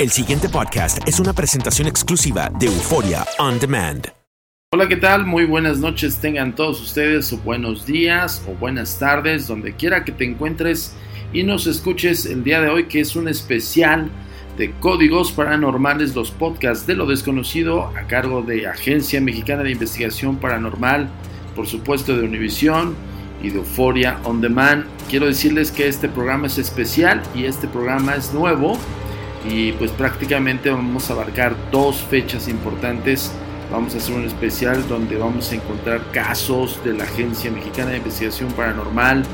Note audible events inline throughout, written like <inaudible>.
El siguiente podcast es una presentación exclusiva de Euforia On Demand. Hola, ¿qué tal? Muy buenas noches tengan todos ustedes, o buenos días, o buenas tardes, donde quiera que te encuentres y nos escuches el día de hoy, que es un especial de Códigos Paranormales, los podcasts de lo desconocido, a cargo de Agencia Mexicana de Investigación Paranormal, por supuesto de Univisión y de Euforia On Demand. Quiero decirles que este programa es especial y este programa es nuevo y pues prácticamente vamos a abarcar dos fechas importantes. Vamos a hacer un especial donde vamos a encontrar casos de la Agencia Mexicana de Investigación Paranormal,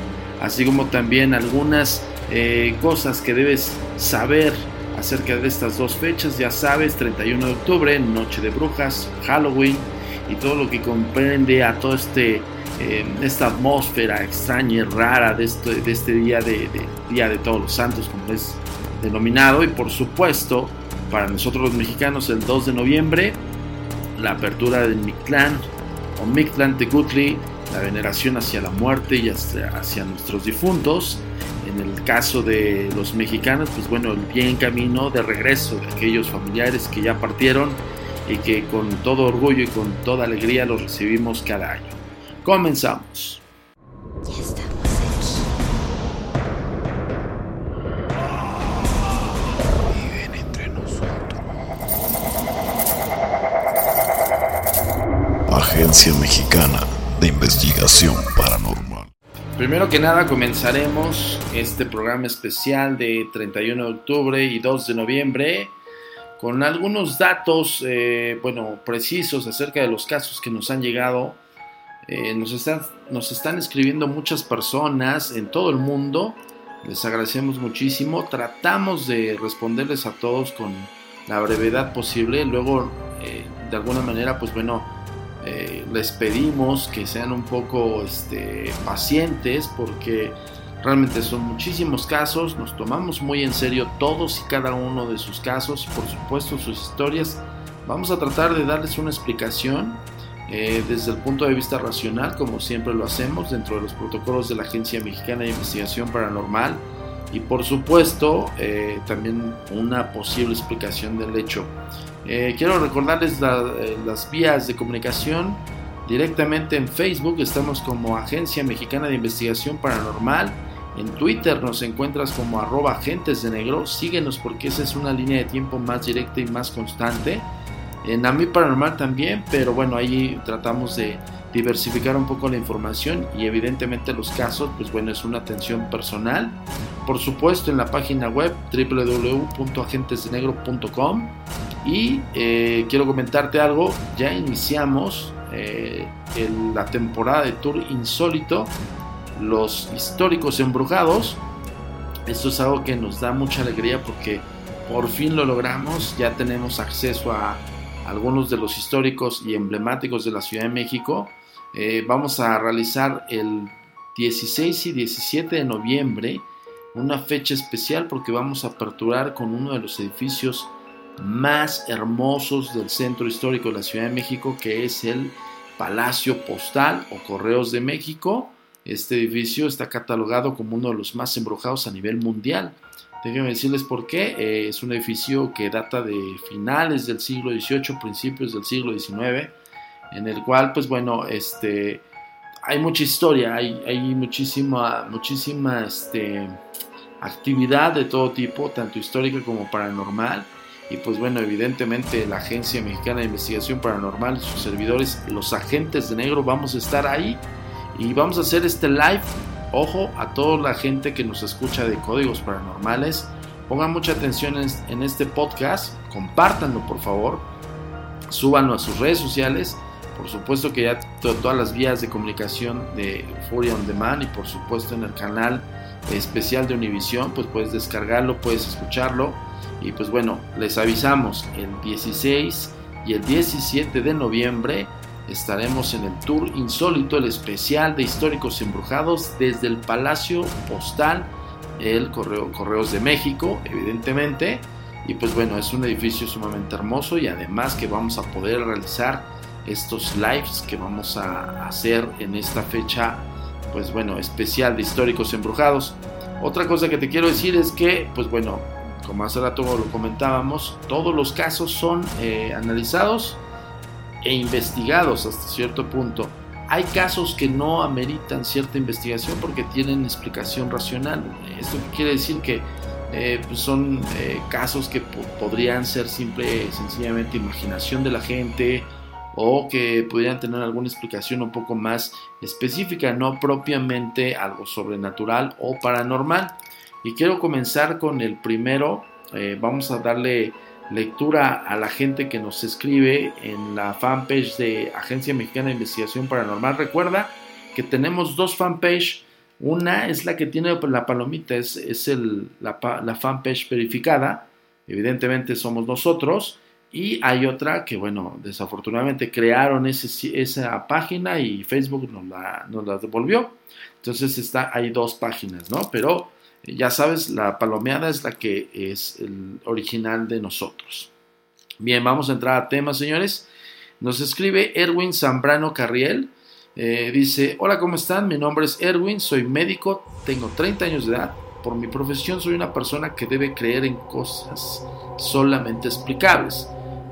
así como también algunas eh, cosas que debes saber acerca de estas dos fechas. Ya sabes, 31 de octubre, Noche de Brujas, Halloween y todo lo que comprende a todo este eh, esta atmósfera extraña y rara de este, de este día de, de, Día de Todos los Santos, como es denominado y por supuesto para nosotros los mexicanos el 2 de noviembre la apertura del Mictlán o Mictlán Tecutli, la veneración hacia la muerte y hacia, nuestros difuntos. En el caso de los mexicanos, pues bueno, el bien camino de regreso de aquellos familiares que ya partieron y que con todo orgullo y con toda alegría los recibimos cada año. Comenzamos. Mexicana de Investigación Paranormal. Primero que nada comenzaremos este programa especial de 31 de octubre y 2 de noviembre con algunos datos, eh, bueno, precisos acerca de los casos que nos han llegado. Eh, nos, están, nos están escribiendo muchas personas en todo el mundo. Les agradecemos muchísimo. Tratamos de responderles a todos con la brevedad posible. Luego, eh, de alguna manera, pues bueno, eh, les pedimos que sean un poco este, pacientes porque realmente son muchísimos casos, nos tomamos muy en serio todos y cada uno de sus casos, por supuesto sus historias. Vamos a tratar de darles una explicación eh, desde el punto de vista racional, como siempre lo hacemos dentro de los protocolos de la Agencia Mexicana de Investigación Paranormal y por supuesto eh, también una posible explicación del hecho. Eh, quiero recordarles eh, las vías de comunicación directamente en Facebook, estamos como Agencia Mexicana de Investigación Paranormal. En Twitter nos encuentras como arroba agentes de negro. Síguenos porque esa es una línea de tiempo más directa y más constante. En AMI Paranormal también, pero bueno, ahí tratamos de diversificar un poco la información y evidentemente los casos, pues bueno, es una atención personal. Por supuesto en la página web www.agentesdenegro.com y eh, quiero comentarte algo, ya iniciamos eh, la temporada de Tour Insólito, los históricos embrujados. Esto es algo que nos da mucha alegría porque por fin lo logramos, ya tenemos acceso a algunos de los históricos y emblemáticos de la Ciudad de México. Eh, vamos a realizar el 16 y 17 de noviembre una fecha especial porque vamos a aperturar con uno de los edificios más hermosos del centro histórico de la Ciudad de México, que es el Palacio Postal o Correos de México. Este edificio está catalogado como uno de los más embrujados a nivel mundial. Déjenme decirles por qué. Eh, es un edificio que data de finales del siglo XVIII, principios del siglo XIX, en el cual, pues bueno, este, hay mucha historia, hay, hay muchísima, muchísima este, actividad de todo tipo, tanto histórica como paranormal. Y pues bueno, evidentemente la Agencia Mexicana de Investigación Paranormal, sus servidores, los agentes de negro, vamos a estar ahí y vamos a hacer este live. Ojo a toda la gente que nos escucha de códigos paranormales. Pongan mucha atención en, este podcast, compártanlo por favor, súbanlo a sus redes sociales. Por supuesto que ya todas las vías de comunicación de Furia On Demand y por supuesto en el canal especial de Univision, pues puedes descargarlo, puedes escucharlo. Y pues bueno, les avisamos, el 16 y el 17 de noviembre estaremos en el Tour Insólito, el especial de históricos embrujados desde el Palacio Postal, el Correo, Correos de México, evidentemente. Y pues bueno, es un edificio sumamente hermoso y además que vamos a poder realizar estos lives que vamos a hacer en esta fecha, pues bueno, especial de históricos embrujados. Otra cosa que te quiero decir es que, pues bueno, como hace rato lo comentábamos, todos los casos son eh, analizados e investigados hasta cierto punto. Hay casos que no ameritan cierta investigación porque tienen explicación racional. Esto quiere decir que eh, pues son eh, casos que podrían ser simple, sencillamente imaginación de la gente o que pudieran tener alguna explicación un poco más específica, no propiamente algo sobrenatural o paranormal. Y quiero comenzar con el primero. Eh, vamos a darle lectura a la gente que nos escribe en la fanpage de Agencia Mexicana de Investigación Paranormal. Recuerda que tenemos dos fanpage. Una es la que tiene la palomita, es, es el, la, la, fanpage verificada. Evidentemente somos nosotros. Y hay otra que, bueno, desafortunadamente crearon esa página y Facebook nos la, nos la devolvió. Entonces está, hay dos páginas, ¿no? Pero ya sabes, la palomeada es la que es el original de nosotros. Bien, vamos a entrar a temas, señores. Nos escribe Erwin Zambrano Carriel. Eh, dice, hola, ¿cómo están? Mi nombre es Erwin, soy médico, tengo 30 años de edad. Por mi profesión soy una persona que debe creer en cosas solamente explicables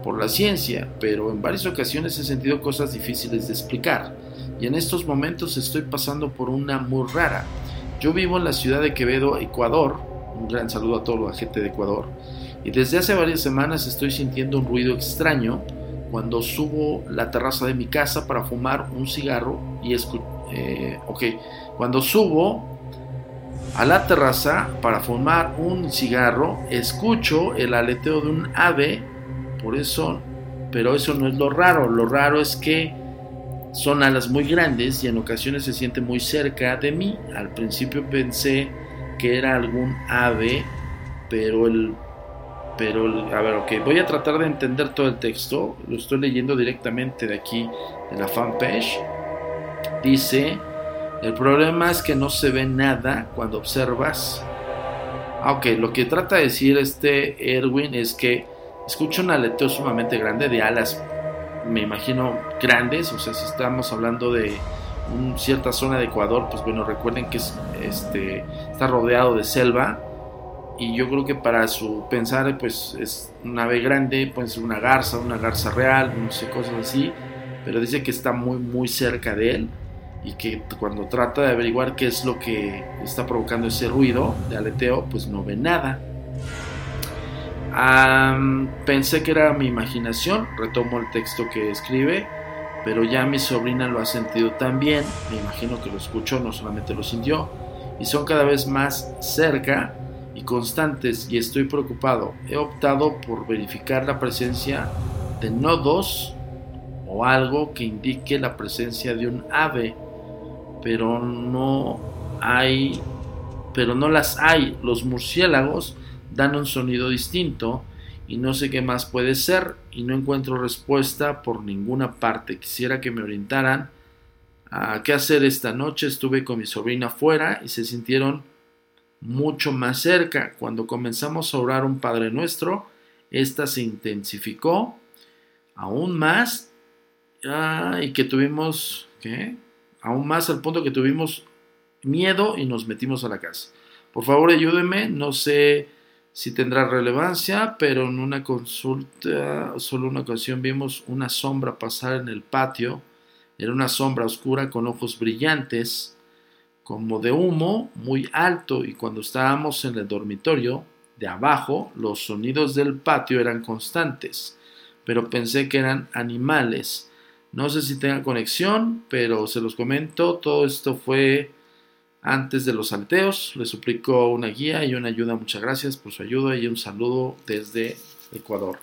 por la ciencia, pero en varias ocasiones he sentido cosas difíciles de explicar. Y en estos momentos estoy pasando por una muy rara. Yo vivo en la ciudad de Quevedo, Ecuador. Un gran saludo a toda la gente de Ecuador. Y desde hace varias semanas estoy sintiendo un ruido extraño cuando subo la terraza de mi casa para fumar un cigarro y. Eh, ok, cuando subo a la terraza para fumar un cigarro, escucho el aleteo de un ave, por eso, pero eso no es lo raro, lo raro es que son alas muy grandes y en ocasiones se siente muy cerca de mí. Al principio pensé que era algún ave, pero el pero a ver, ok, voy a tratar de entender todo el texto. Lo estoy leyendo directamente de aquí de la fanpage. Dice, el problema es que no se ve nada cuando observas. Ah, ok, lo que trata de decir este Erwin es que escucha un aleteo sumamente grande de alas me imagino, grandes, o sea, si estamos hablando de una cierta zona de Ecuador, pues bueno, recuerden que es, este, está rodeado de selva. Y yo creo que para su pensar, pues es una ave grande, puede ser una garza, una garza real, no sé, cosas así, pero dice que está muy, muy cerca de él y que cuando trata de averiguar qué es lo que está provocando ese ruido de aleteo, pues no ve nada pensé que era mi imaginación, retomo el texto que escribe, pero ya mi sobrina lo ha sentido también, me imagino que lo escuchó, no solamente lo sintió, y son cada vez más cerca y constantes y estoy preocupado. He optado por verificar la presencia de nodos o algo que indique la presencia de un ave, pero no hay, pero no las hay. Los murciélagos dan un sonido distinto y no sé qué más puede ser y no encuentro respuesta por ninguna parte. Quisiera que me orientaran a qué hacer esta noche. Estuve con mi sobrina afuera y se sintieron mucho más cerca. Cuando comenzamos a orar un Padre Nuestro, esta se intensificó aún más y que tuvimos, ¿qué? Aún más al punto que tuvimos miedo y nos metimos a la casa. Por favor, ayúdenme, no sé si tendrá relevancia, pero en una consulta, solo una ocasión vimos una sombra pasar en el patio. Era una sombra oscura con ojos brillantes, como de humo, muy alto, y cuando estábamos en el dormitorio de abajo, los sonidos del patio eran constantes, pero pensé que eran animales. No sé si tengan conexión, pero se los comento, todo esto fue antes de los salteos. Le suplico una guía y una ayuda. Muchas gracias por su ayuda y un saludo desde Ecuador.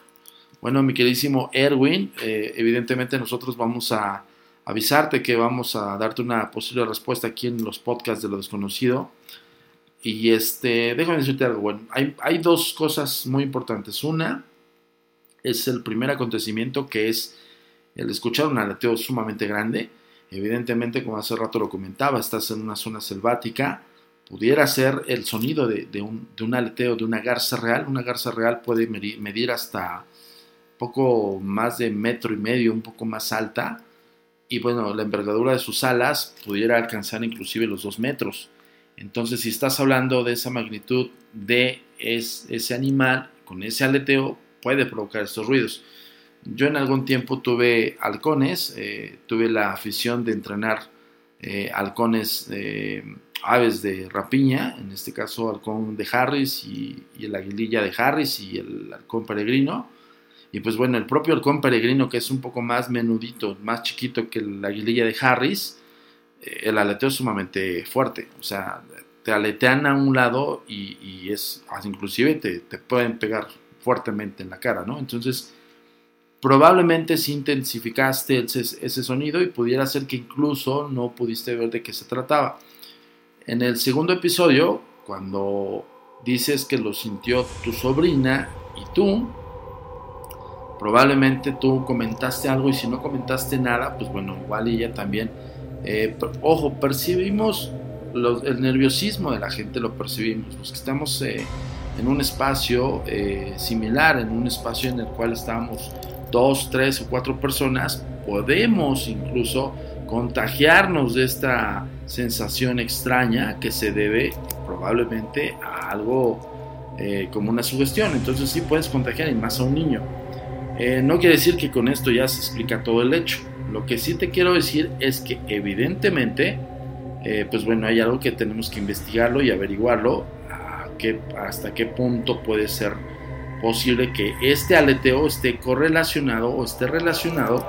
Bueno, mi queridísimo Erwin, eh, evidentemente nosotros vamos a avisarte que vamos a darte una posible respuesta aquí en los podcasts de lo desconocido. Y este, déjame decirte algo, bueno, hay, hay dos cosas muy importantes. Una es el primer acontecimiento que es el escuchar un aleteo sumamente grande Evidentemente, como hace rato lo comentaba, estás en una zona selvática, pudiera ser el sonido de, un, aleteo de una garza real. Una garza real puede medir, hasta poco más de metro y medio, un poco más alta. Y bueno, la envergadura de sus alas pudiera alcanzar inclusive los dos metros. Entonces, si estás hablando de esa magnitud de es, ese animal con ese aleteo puede provocar estos ruidos. Yo en algún tiempo tuve halcones, eh, tuve la afición de entrenar eh, halcones, aves de rapiña, en este caso halcón de Harris y, y, el aguililla de Harris y el halcón peregrino. Y pues bueno, el propio halcón peregrino, que es un poco más menudito, más chiquito que la aguililla de Harris, eh, el aleteo es sumamente fuerte. O sea, te aletean a un lado y, es, inclusive te, te, pueden pegar fuertemente en la cara, ¿no? Entonces, probablemente si intensificaste ese, sonido y pudiera ser que incluso no pudiste ver de qué se trataba. En el segundo episodio, cuando dices que lo sintió tu sobrina y tú, probablemente tú comentaste algo y si no comentaste nada, pues bueno, igual ella también. Eh, ojo, percibimos el nerviosismo de la gente, lo percibimos. Los que estamos eh, en un espacio eh, similar, en un espacio en el cual estamos dos, tres o cuatro personas, podemos incluso contagiarnos de esta sensación extraña que se debe probablemente a algo como una sugestión. Entonces sí puedes contagiar y más a un niño. Eh, no quiere decir que con esto ya se explica todo el hecho. Lo que sí te quiero decir es que evidentemente, eh, pues bueno, hay algo que tenemos que investigarlo y averiguarlo hasta qué punto puede ser posible que este aleteo esté correlacionado o esté relacionado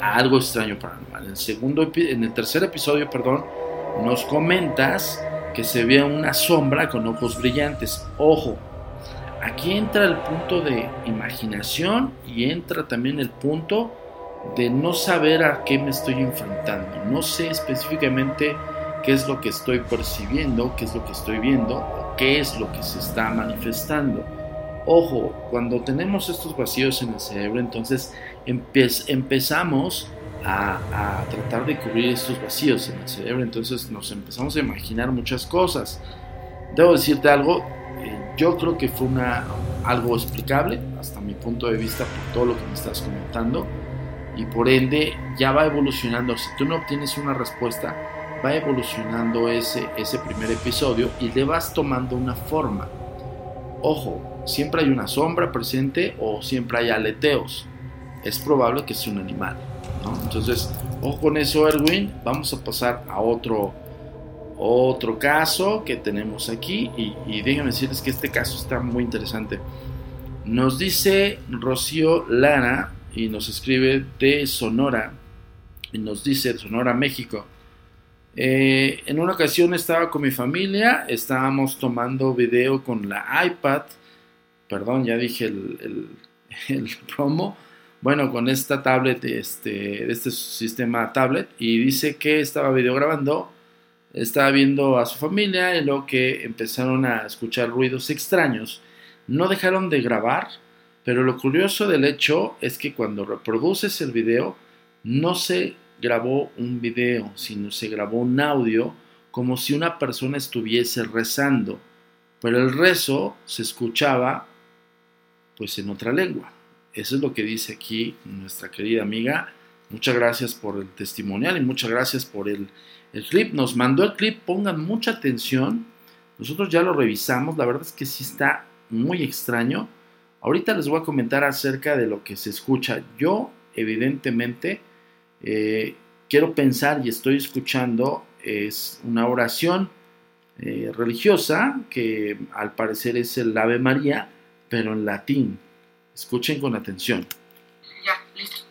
a algo extraño paranormal. En el, segundo, en el tercer episodio, perdón, nos comentas que se ve una sombra con ojos brillantes. Ojo, aquí entra el punto de imaginación y entra también el punto de no saber a qué me estoy enfrentando. No sé específicamente qué es lo que estoy percibiendo, qué es lo que estoy viendo o qué es lo que se está manifestando. Ojo, cuando tenemos estos vacíos en el cerebro, entonces empezamos a, tratar de cubrir estos vacíos en el cerebro, entonces nos empezamos a imaginar muchas cosas. Debo decirte algo, yo creo que fue una, algo explicable, hasta mi punto de vista, por todo lo que me estás comentando. Y por ende, ya va evolucionando. Si tú no obtienes una respuesta, va evolucionando ese, ese primer episodio y le vas tomando una forma. Ojo, siempre hay una sombra presente o siempre hay aleteos. Es probable que sea un animal. Entonces, ojo con eso, Erwin. Vamos a pasar a otro otro caso que tenemos aquí, y, déjenme decirles que este caso está muy interesante. Nos dice Rocío Lara y nos escribe de Sonora, y nos dice Sonora, México. Eh, en una ocasión estaba con mi familia, estábamos tomando video con la iPad, perdón, ya dije el, <laughs> el, promo, bueno, con esta tablet, este, este sistema tablet, y dice que estaba video grabando estaba viendo a su familia y luego que empezaron a escuchar ruidos extraños. No dejaron de grabar, pero lo curioso del hecho es que cuando reproduces el video, no se grabó un video, sino se grabó un audio como si una persona estuviese rezando, pero el rezo se escuchaba pues en otra lengua. Eso es lo que dice aquí nuestra querida amiga. Muchas gracias por el testimonial y muchas gracias por el, el clip nos mandó el clip, pongan mucha atención. Nosotros ya lo revisamos, la verdad es que sí está muy extraño. Ahorita les voy a comentar acerca de lo que se escucha. Yo, evidentemente, eh, quiero pensar y estoy escuchando es una oración eh, religiosa que al parecer es el Ave María, pero en latín. Escuchen con atención. Ya, listo.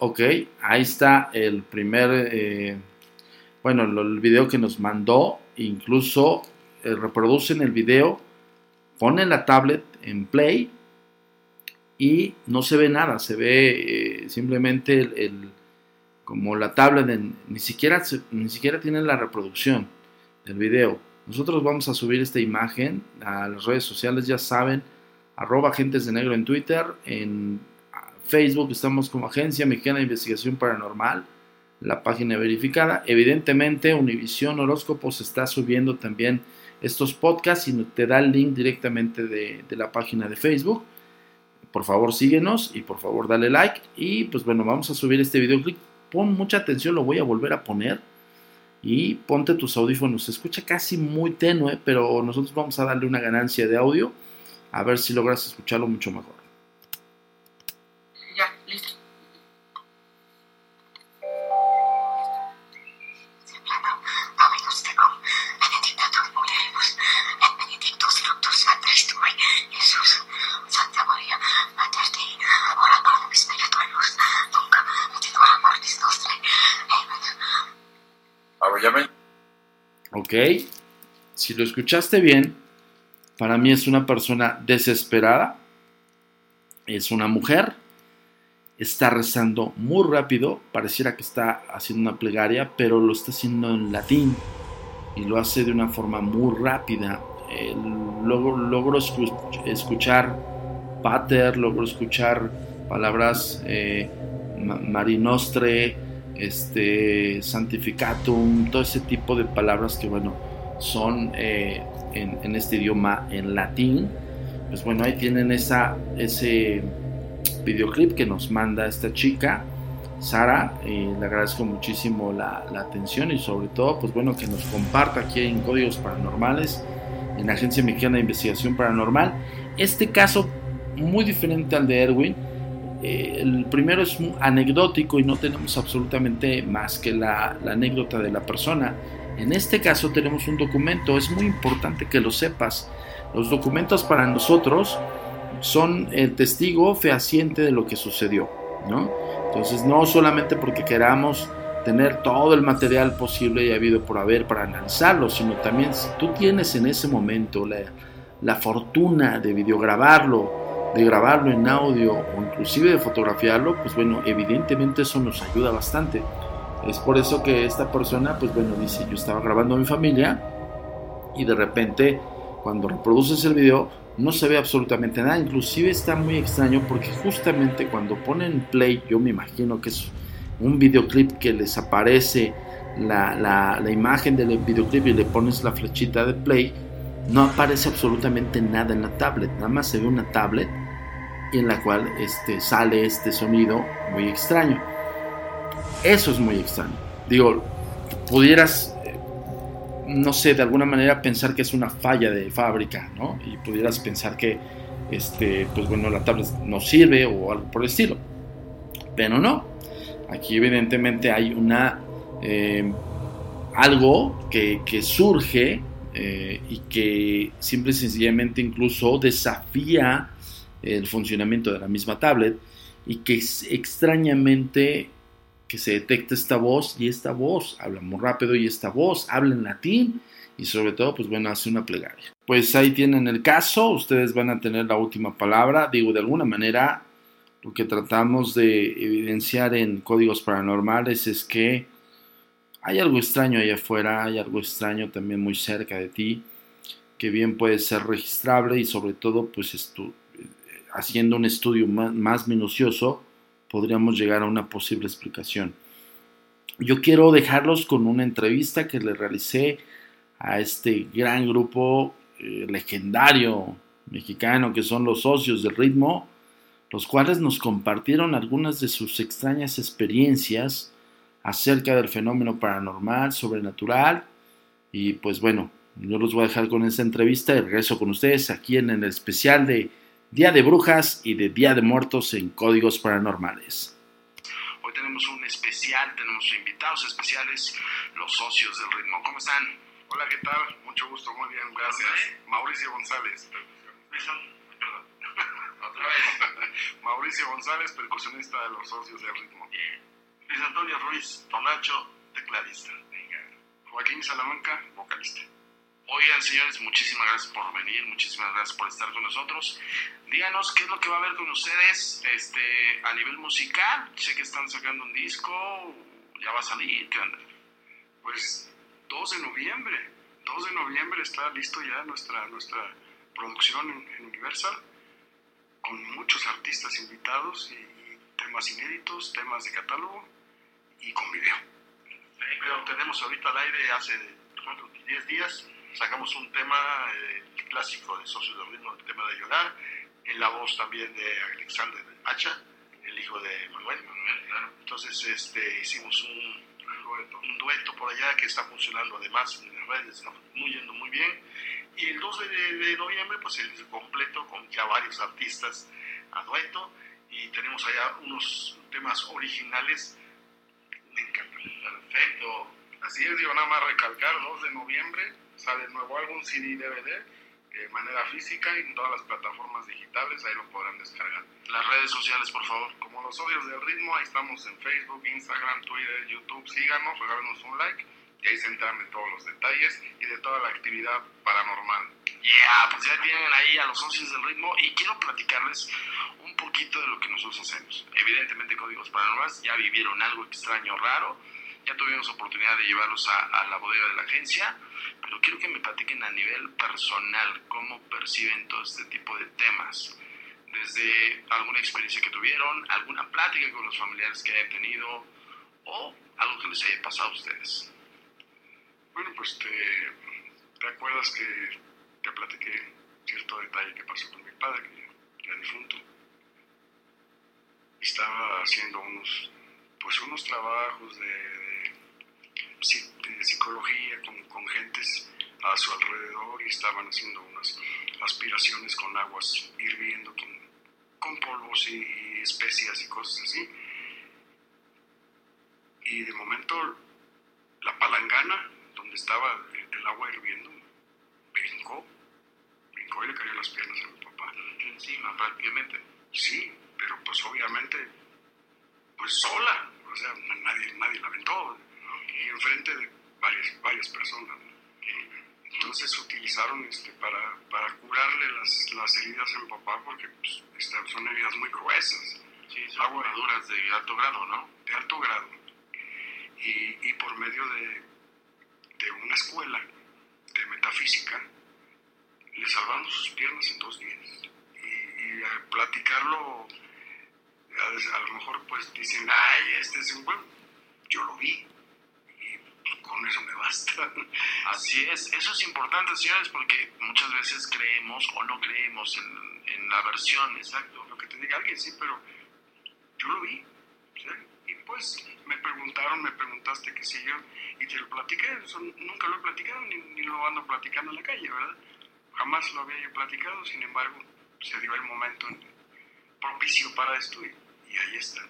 Ok, ahí está el primer, eh, bueno, el video que nos mandó, incluso eh, reproducen el video, ponen la tablet en play y no se ve nada, se ve eh, simplemente el, como la tablet, ni, siquiera, ni siquiera tiene la reproducción del video. Nosotros vamos a subir esta imagen a las redes sociales, ya saben, arroba agentes de negro en Twitter, en Facebook estamos como Agencia Mexicana de Investigación Paranormal. La página verificada. Evidentemente, Univision Horóscopos está subiendo también estos podcasts y te da el link directamente de, de, la página de Facebook. Por favor, síguenos y por favor, dale like. Y pues bueno, vamos a subir este videoclip. Pon mucha atención, lo voy a volver a poner. Y ponte tus audífonos. Se escucha casi muy tenue, pero nosotros vamos a darle una ganancia de audio. A ver si logras escucharlo mucho mejor. Lo escuchaste bien, para mí es una persona desesperada, es una mujer, está rezando muy rápido, pareciera que está haciendo una plegaria, pero lo está haciendo en latín y lo hace de una forma muy rápida. Eh, logro, escuchar pater, logro escuchar palabras eh, marinostre, este, santificatum, todo ese tipo de palabras que, bueno, son eh, en, este idioma en latín. Pues bueno, ahí tienen esa, ese videoclip que nos manda esta chica, Sara. Eh, le agradezco muchísimo la, atención y sobre todo, pues bueno, que nos comparta aquí en Códigos Paranormales, en la Agencia Mexicana de Investigación Paranormal. Este caso, muy diferente al de Erwin, eh, el primero es anecdótico y no tenemos absolutamente más que la, anécdota de la persona. En este caso tenemos un documento, es muy importante que lo sepas. Los documentos para nosotros son el testigo fehaciente de lo que sucedió, ¿no? Entonces no solamente porque queramos tener todo el material posible y habido por haber para analizarlo, sino también si tú tienes en ese momento la, la fortuna de videograbarlo, de grabarlo en audio o inclusive de fotografiarlo, pues bueno, evidentemente eso nos ayuda bastante. Es por eso que esta persona, pues bueno, dice, yo estaba grabando a mi familia y de repente cuando reproduces el video no se ve absolutamente nada, inclusive está muy extraño porque justamente cuando ponen play, yo me imagino que es un videoclip que les aparece la, la, imagen del videoclip y le pones la flechita de play, no aparece absolutamente nada en la tablet, nada más se ve una tablet en la cual este, sale este sonido muy extraño. Eso es muy extraño. Digo, pudieras, eh, no sé, de alguna manera pensar que es una falla de fábrica, ¿no? Y pudieras pensar que, este, pues bueno, la tablet no sirve o algo por el estilo. Pero no. Aquí evidentemente hay una... Eh, algo que, que surge eh, y que simple y sencillamente incluso desafía el funcionamiento de la misma tablet y que extrañamente que se detecta esta voz y esta voz habla muy rápido y esta voz habla en latín y sobre todo pues bueno hace una plegaria. Pues ahí tienen el caso, ustedes van a tener la última palabra, digo de alguna manera lo que tratamos de evidenciar en códigos paranormales es que hay algo extraño allá afuera, hay algo extraño también muy cerca de ti, que bien puede ser registrable y sobre todo pues haciendo un estudio más, más minucioso podríamos llegar a una posible explicación. Yo quiero dejarlos con una entrevista que le realicé a este gran grupo eh, legendario mexicano que son los socios del ritmo, los cuales nos compartieron algunas de sus extrañas experiencias acerca del fenómeno paranormal, sobrenatural. Y pues bueno, yo los voy a dejar con esta entrevista y regreso con ustedes aquí en el especial de Día de Brujas y de Día de Muertos en Códigos Paranormales. Hoy tenemos un especial, tenemos invitados especiales, los socios del ritmo. ¿Cómo están? Hola, ¿qué tal? Mucho gusto, muy bien, gracias. Mauricio González. Perdón. <laughs> Otra vez. <laughs> Mauricio González, percusionista de los socios del ritmo. Luis Antonio Ruiz Tonacho, tecladista. Joaquín Salamanca, vocalista. Oigan, señores, muchísimas gracias por venir, muchísimas gracias por estar con nosotros. Díganos qué es lo que va a haber con ustedes este, a nivel musical. Sé que están sacando un disco, ya va a salir, ¿qué onda? Pues 2 de noviembre, 2 de noviembre está listo ya nuestra, nuestra producción en, en Universal, con muchos artistas invitados y, y temas inéditos, temas de catálogo y con video. Pero tenemos ahorita al aire hace ¿cuánto? 10 días, sacamos un tema, eh, clásico de Socios del Ritmo, el tema de llorar, en la voz también de Alexander Hacha, el hijo de Manuel. Entonces este, hicimos un, un dueto por allá que está funcionando además en las redes, está muy yendo muy bien. Y el 2 de, de noviembre, pues el completo con ya varios artistas a dueto y tenemos allá unos temas originales. Me encantan. Perfecto. Así es, digo, nada más recalcar, 2 de noviembre sale el nuevo álbum CD y DVD de manera física y en todas las plataformas digitales, ahí lo podrán descargar. Las redes sociales, por favor. Como los odios del ritmo, ahí estamos en Facebook, Instagram, Twitter, YouTube, síganos, regálenos un like y ahí se enteran de todos los detalles y de toda la actividad paranormal. Yeah, pues ya tienen ahí a los socios del ritmo y quiero platicarles un poquito de lo que nosotros hacemos. Evidentemente Códigos Paranormales ya vivieron algo extraño, raro, ya tuvimos oportunidad de llevarlos a, a, la bodega de la agencia, pero quiero que me platiquen a nivel personal cómo perciben todo este tipo de temas. Desde alguna experiencia que tuvieron, alguna plática con los familiares que hayan tenido o algo que les haya pasado a ustedes. Bueno, pues te, te acuerdas que te platiqué cierto detalle que pasó con mi padre, que ya difunto. Estaba haciendo unos, pues unos trabajos de, psicología con, con, gentes a su alrededor y estaban haciendo unas aspiraciones con aguas hirviendo, con, con polvos y, especias y cosas así. Y de momento la palangana donde estaba el agua hirviendo brincó, brincó y le cayó las piernas a mi papá. Encima, prácticamente. Sí, pero pues obviamente, pues sola, o sea, nadie, nadie la aventó, enfrente de varias, varias personas. Entonces utilizaron este, para, para curarle las, las heridas mi papá porque pues, estas son heridas muy gruesas. Sí, son agua de alto grado, ¿no? De alto grado. Y, y por medio de, de una escuela de metafísica, le salvaron sus piernas en dos días. Y, y al platicarlo, a, a, lo mejor pues dicen, ay, este es un bueno, yo lo vi. Eso me basta. Así es, eso es importante, señores, porque muchas veces creemos o no creemos en, en la versión, exacto. Lo que te diga alguien, sí, pero yo lo vi. ¿sí? Y pues me preguntaron, me preguntaste que si yo, y te lo platiqué, eso nunca lo he platicado, ni, ni, lo ando platicando en la calle, ¿verdad? Jamás lo había yo platicado, sin embargo, se dio el momento propicio para esto y ahí está.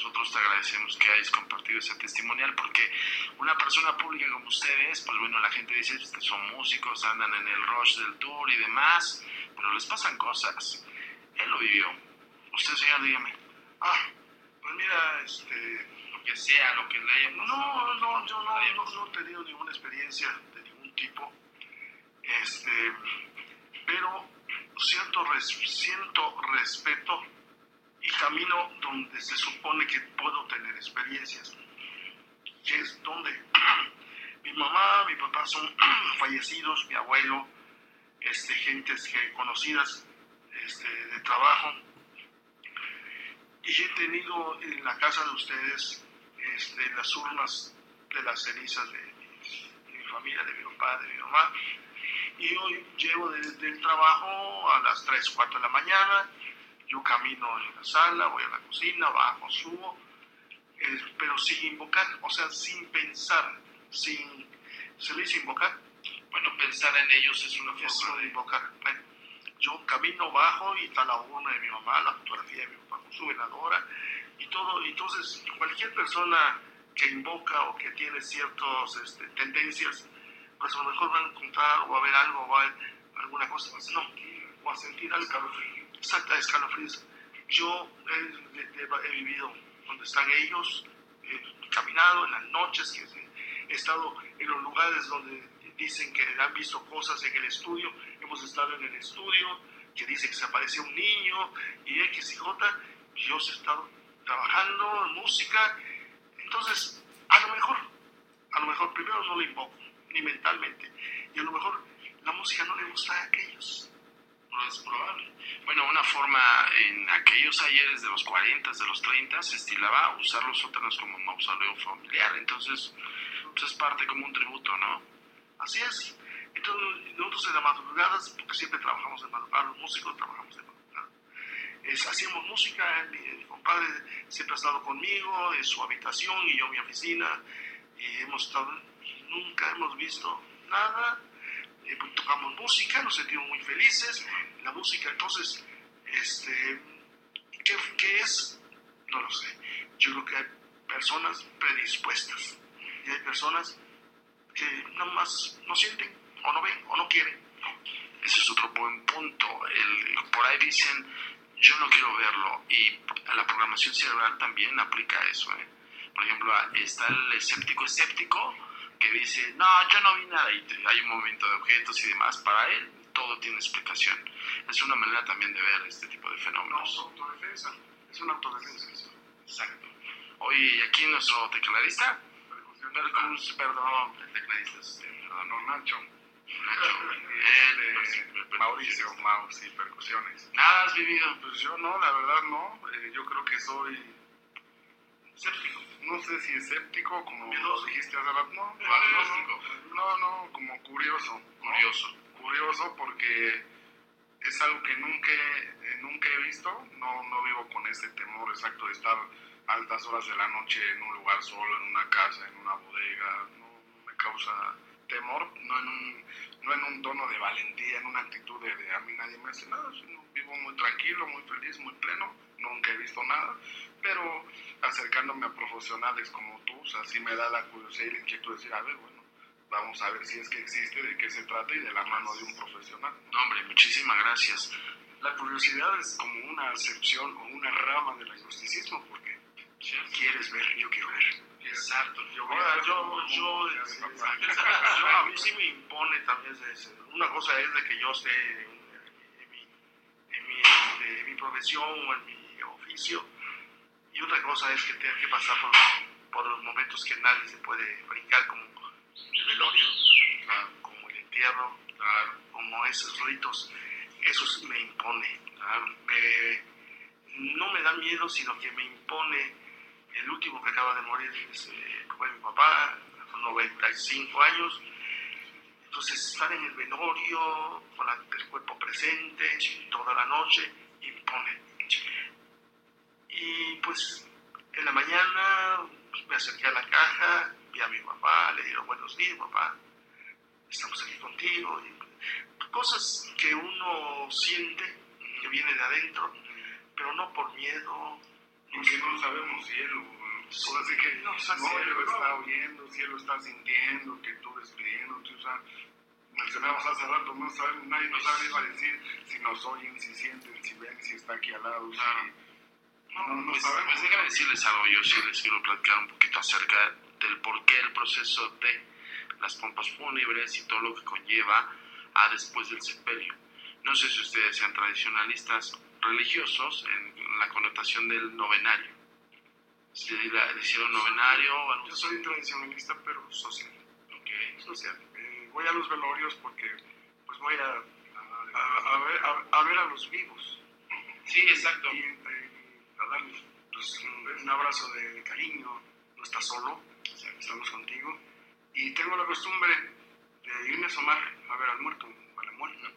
Nosotros te agradecemos que hayas compartido ese testimonial, porque una persona pública como ustedes, pues bueno, la gente dice son músicos, andan en el rush del tour y demás, pero les pasan cosas. Él lo vivió. Usted, señor, dígame. Ah, pues mira, este, lo que sea, lo que le haya No, no, no, yo no, no, no, he tenido ninguna experiencia de ningún tipo. Este, pero siento, res, siento respeto y camino donde se supone que puedo tener experiencias. Que es donde <clears throat> mi mamá, mi papá son <clears throat> fallecidos, mi abuelo, este, gentes que, conocidas este, de trabajo y he tenido en la casa de ustedes este, las urnas de las cenizas de de mi, familia, de mi papá, de mi mamá. Y hoy llevo desde el trabajo a las 3, 4 de la mañana. Yo camino en la sala, voy a la cocina, bajo, subo, eh, pero sin invocar, o sea, sin pensar, sin. ¿Se le dice invocar? Bueno, pensar en ellos es una forma de invocar. Bueno, yo camino bajo y está la urna de mi mamá, la fotografía de mi papá con su veladora y todo. Entonces, cualquier persona que invoca o que tiene ciertas este, tendencias, pues a lo mejor va a encontrar o va a ver algo, o va a ver alguna cosa, pues no, o a sentir algo. Exacto, escalofríos. Yo de, de, he, vivido donde están ellos, he caminado en las noches, he estado en los lugares donde dicen que han visto cosas en el estudio, hemos estado en el estudio, que dice que se apareció un niño, y X y J, yo he estado trabajando en música, entonces, a lo mejor, a lo mejor primero no lo invoco, ni mentalmente, y a lo mejor la música no le gusta a aquellos, no es probable. Bueno, una forma en aquellos ayeres de los 40, de los 30, se estilaba usar los sótanos como mausoleo familiar. Entonces, pues es parte como un tributo, ¿no? Así es. Entonces, nosotros en las madrugadas, porque siempre trabajamos en madrugada, los músicos trabajamos en madrugada. Es, hacíamos música, mi, mi compadre siempre ha estado conmigo en su habitación y yo en mi oficina, y hemos estado, nunca hemos visto nada. Eh, tocamos música, nos sentimos muy felices. La música, entonces, este, ¿qué, ¿qué es? No lo sé. Yo creo que hay personas predispuestas y hay personas que nada más no sienten o no ven o no quieren. Ese es otro buen punto. El, por ahí dicen, yo no quiero verlo. Y la programación cerebral también aplica eso. ¿eh? Por ejemplo, está el escéptico escéptico que dice, no, yo no vi nada. Y hay un movimiento de objetos y demás. Para él todo tiene explicación. Es una manera también de ver este tipo de No, fenómenos. es autodefensa. Es una autodefensa. eso. Exacto. Oye, y aquí nuestro tecladista, Percus, perdón, el tecladista, este, perdón, No, Nacho. Nacho. Él, Mauricio, Maus y percusiones. Nada has vivido. Pues yo no, la verdad no. Eh, yo creo que soy, Escéptico. No sé si escéptico, como dijiste hace rato. No, no, Agnóstico. no, no, como curioso. Curioso. Curioso porque es algo que nunca, eh, nunca he visto. No, no vivo con ese temor exacto de estar a altas horas de la noche en un lugar solo, en una casa, en una bodega. No, no me causa temor, no en, un, no en un tono de valentía, en una actitud de, de a mí nadie me hace nada. sino vivo muy tranquilo, muy feliz, muy pleno. Nunca he visto nada. Pero acercándome a profesionales como tú, o sea, sí me da la curiosidad y la inquietud de decir, a ver, bueno, vamos a ver si es que existe, de qué se trata y de la mano de un profesional. No, hombre, muchísimas gracias. La curiosidad es como una acepción o una rama del agnosticismo, porque quieres ver, yo quiero ver. Exacto. Yo Ahora, yo, yo, yo, a mí sí me impone también una cosa es de que yo esté en, en mi, en, mi, en mi profesión o en mi oficio y otra cosa es que tenga que pasar por, por los momentos que nadie se puede brincar como el velorio, como el entierro, como esos ritos, eso sí me impone, no me da miedo sino que me impone el último que acaba de morir es, eh, fue mi papá, con 95 años. Entonces, estar en el velorio, con el cuerpo presente, toda la noche, impone. Y pues, en la mañana pues, me acerqué a la caja, vi a mi papá, le digo buenos días, papá, estamos aquí contigo. Y cosas que uno siente, que viene de adentro, pero no por miedo, Porque no sabemos si él, o así que No, no, o sea, sí, él lo está oyendo, si él lo está sintiendo, que tú despidiéndote, o sea, mencionamos hace rato, no sabemos, nadie nos sabe iba a decir si nos oyen, si sienten, si ven, si está aquí al lado, Claro. si... No, no Pues, sabemos. pues déjame decirles algo, yo sí les quiero platicar un poquito acerca del por qué el proceso de las pompas fúnebres y todo lo que conlleva a después del sepelio. No sé si ustedes sean tradicionalistas religiosos en la connotación del novenario. Le, le hicieron novenario Yo soy tradicionalista, pero social. Ok. social. Eh, voy a los velorios porque pues voy a, a, a ver, a, a ver a los vivos Sí, exacto. y eh, a darles pues, un, abrazo de, de cariño. No estás solo, estamos contigo. Y tengo la costumbre de irme a asomar a ver al muerto, a la muerta.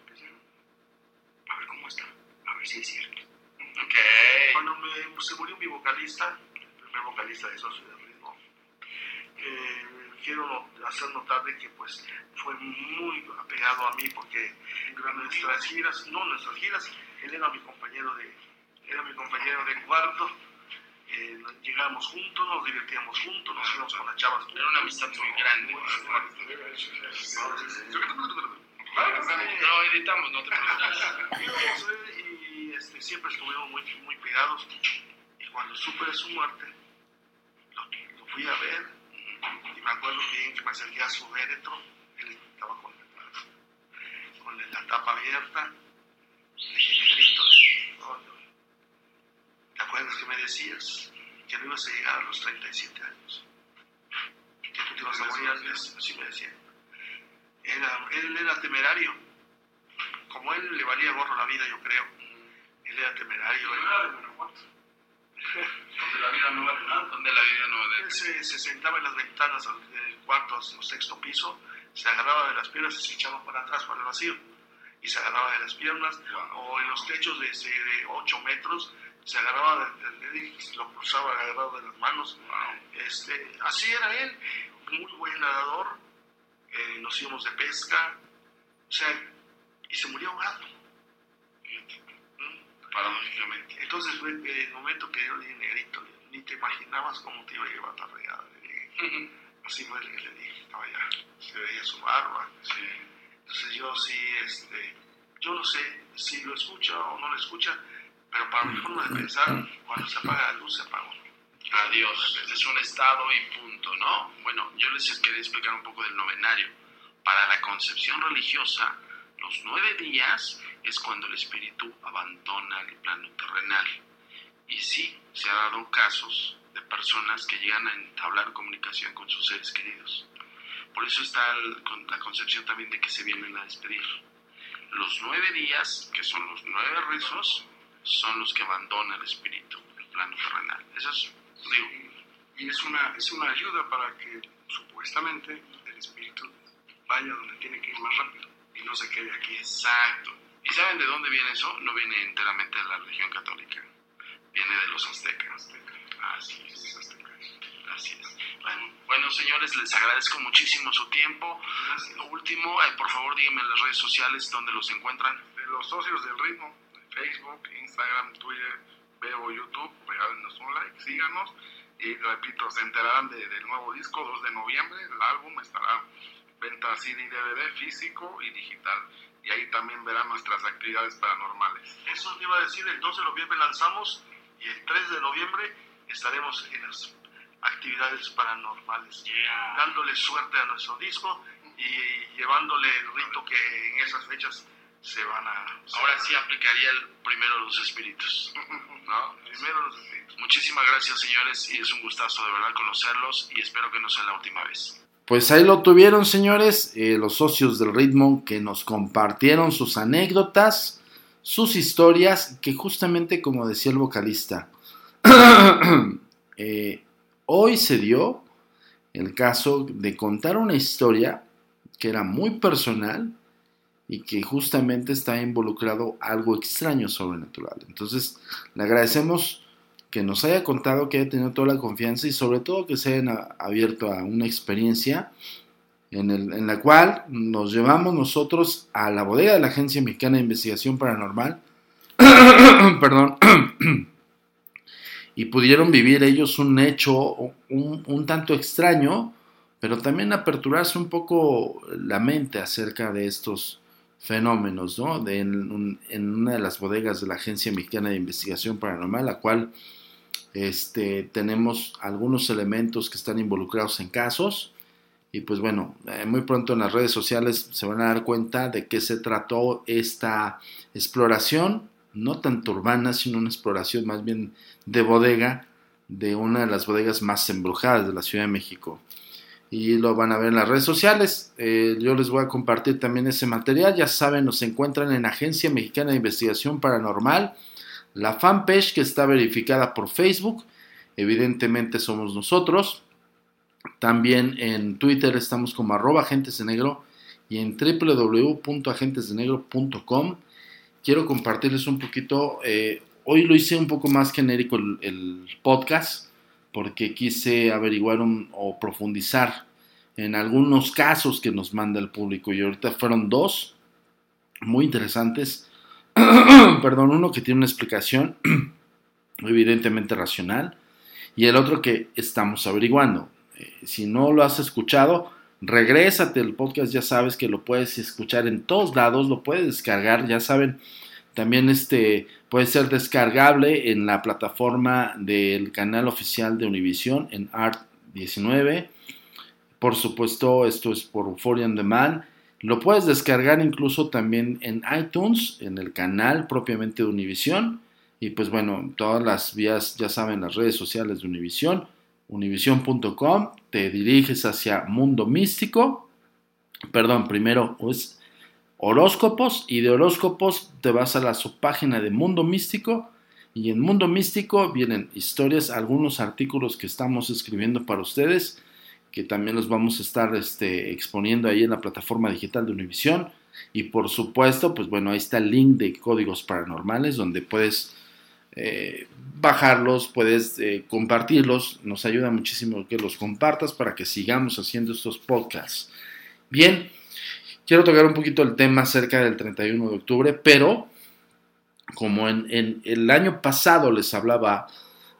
A ver cómo está, a ver si es cierto. Ok. Cuando me- se murió mi vocalista, el primer vocalista de Socio de Ritmo, eh, quiero no- hacer notar de que pues fue muy apegado a mí porque en nuestras giras, no nuestras giras, él era mi compañero de, era mi compañero de cuarto, eh, llegábamos juntos, nos divertíamos juntos, nos íbamos con las chavas. Era una amistad muy grande. Lo editamos, no te preocupes. Este, siempre estuvimos muy, muy pegados. Y cuando supe de su muerte, lo, fui a ver. Y me acuerdo bien que me acerqué a su féretro. Él estaba con, con la tapa abierta. Le dije, negrito, "Oye, ¿te acuerdas que me decías que no ibas a llegar a los 37 años? Que tú te ibas a morir antes. Así me decía. Era, él era temerario como él le valía gorro la vida, yo creo. Era temerario. él- Donde la vida no vale nada. Donde la vida no vale Él se, se sentaba en las ventanas del cuarto, o sexto piso, se agarraba de las piernas y se echaba para atrás para el vacío. Y se agarraba de las piernas, o en los techos de, ese- de 8 metros, se agarraba del de, y lo cruzaba agarrado de las manos. Este, así era él, muy buen nadador, eh, nos íbamos de pesca, o sea, y se murió ahogado. Paradójicamente. Entonces fue el momento que yo dije, negrito, ni te imaginabas cómo te iba a llevar la regada. Le dije, así fue que le dije, estaba ya, se veía su barba. Sí. Entonces yo sí, este, yo no sé si lo escucha o no lo escucha, pero para mi forma de pensar, cuando se apaga la luz, se apagó. Adiós. Es un estado y punto, ¿no? Bueno, yo les quería explicar un poco del novenario. Para la concepción religiosa, los nueve días es cuando el espíritu abandona el plano terrenal. Y sí, se ha dado casos de personas que llegan a entablar comunicación con sus seres queridos. Por eso está el- con la concepción también de que se vienen a despedir. Los nueve días, que son los nueve rezos, son los que abandona el espíritu, el plano terrenal. Eso es, digo, Y es una, es una ayuda para que supuestamente el espíritu vaya donde tiene que ir más rápido y no se quede aquí. exacto. ¿Y saben de dónde viene eso? No viene enteramente de la religión católica. Viene de los aztecas. Así es. Así es. Bueno, bueno, señores, les agradezco muchísimo su tiempo. Lo último, eh, por favor, díganme en las redes sociales dónde los encuentran. De los socios del ritmo, Facebook, Instagram, Twitter, Veo, YouTube, regálenos un like, síganos. Y repito, se enterarán de- del nuevo disco 2 de noviembre. El álbum estará en venta CD, DVD, físico y digital. Y ahí también verán nuestras actividades paranormales. Eso te iba a decir, el 12 de noviembre lanzamos y el 3 de noviembre estaremos en las actividades paranormales, dándole suerte a nuestro disco y llevándole el rito que en esas fechas se van a... Ahora sí aplicaría el primero de los espíritus. ¿no? <laughs> Primero los espíritus. Muchísimas gracias, señores, y es un gustazo de verdad conocerlos y espero que no sea la última vez. Pues ahí lo tuvieron, señores, eh, los socios del ritmo que nos compartieron sus anécdotas, sus historias, que justamente como decía el vocalista, <clears throat> eh, hoy se dio el caso de contar una historia que era muy personal y que justamente está involucrado algo extraño sobrenatural. Entonces, le agradecemos que nos haya contado, que haya tenido toda la confianza y sobre todo que se hayan abierto a una experiencia en, el- la cual nos llevamos nosotros a la bodega de la Agencia Mexicana de Investigación Paranormal, <coughs> perdón, <coughs> y pudieron vivir ellos un hecho un, un tanto extraño, pero también aperturarse un poco la mente acerca de estos fenómenos, ¿no? De en, un- en una de las bodegas de la Agencia Mexicana de Investigación Paranormal, la cual este, tenemos algunos elementos que están involucrados en casos. Y pues bueno, eh, muy pronto en las redes sociales se van a dar cuenta de qué se trató esta exploración, no tanto urbana, sino una exploración más bien de bodega, de una de las bodegas más embrujadas de la Ciudad de México. Y lo van a ver en las redes sociales. Eh, yo les voy a compartir también ese material. Ya saben, nos encuentran en Agencia Mexicana de Investigación Paranormal. La fanpage que está verificada por Facebook, evidentemente somos nosotros. También en Twitter estamos como arroba agentes de negro y en www.agentesdenegro.com. Quiero compartirles un poquito, eh, hoy lo hice un poco más genérico el, podcast porque quise averiguar o profundizar en algunos casos que nos manda el público y ahorita fueron dos muy interesantes. <clears throat> Perdón, uno que tiene una explicación <clears throat> evidentemente racional y el otro que estamos averiguando. Eh, si no lo has escuchado, regrésate el podcast, ya sabes que lo puedes escuchar en todos lados, lo puedes descargar, ya saben, también este puede ser descargable en la plataforma del canal oficial de Univision en Art 19. Por supuesto, esto es por Euphoria on Demand. Lo puedes descargar incluso también en iTunes, en el canal propiamente de Univision. Y pues bueno, todas las vías, ya saben, las redes sociales de Univision, univision.com, te diriges hacia Mundo Místico. Perdón, primero es horóscopos y de horóscopos te vas a la subpágina de Mundo Místico y en Mundo Místico vienen historias, algunos artículos que estamos escribiendo para ustedes, que también los vamos a estar este, exponiendo ahí en la plataforma digital de Univisión. Y por supuesto, pues bueno, ahí está el link de códigos paranormales donde puedes eh, bajarlos, puedes eh, compartirlos. Nos ayuda muchísimo que los compartas para que sigamos haciendo estos podcasts. Bien, quiero tocar un poquito el tema acerca del 31 de octubre, pero como en, el año pasado les hablaba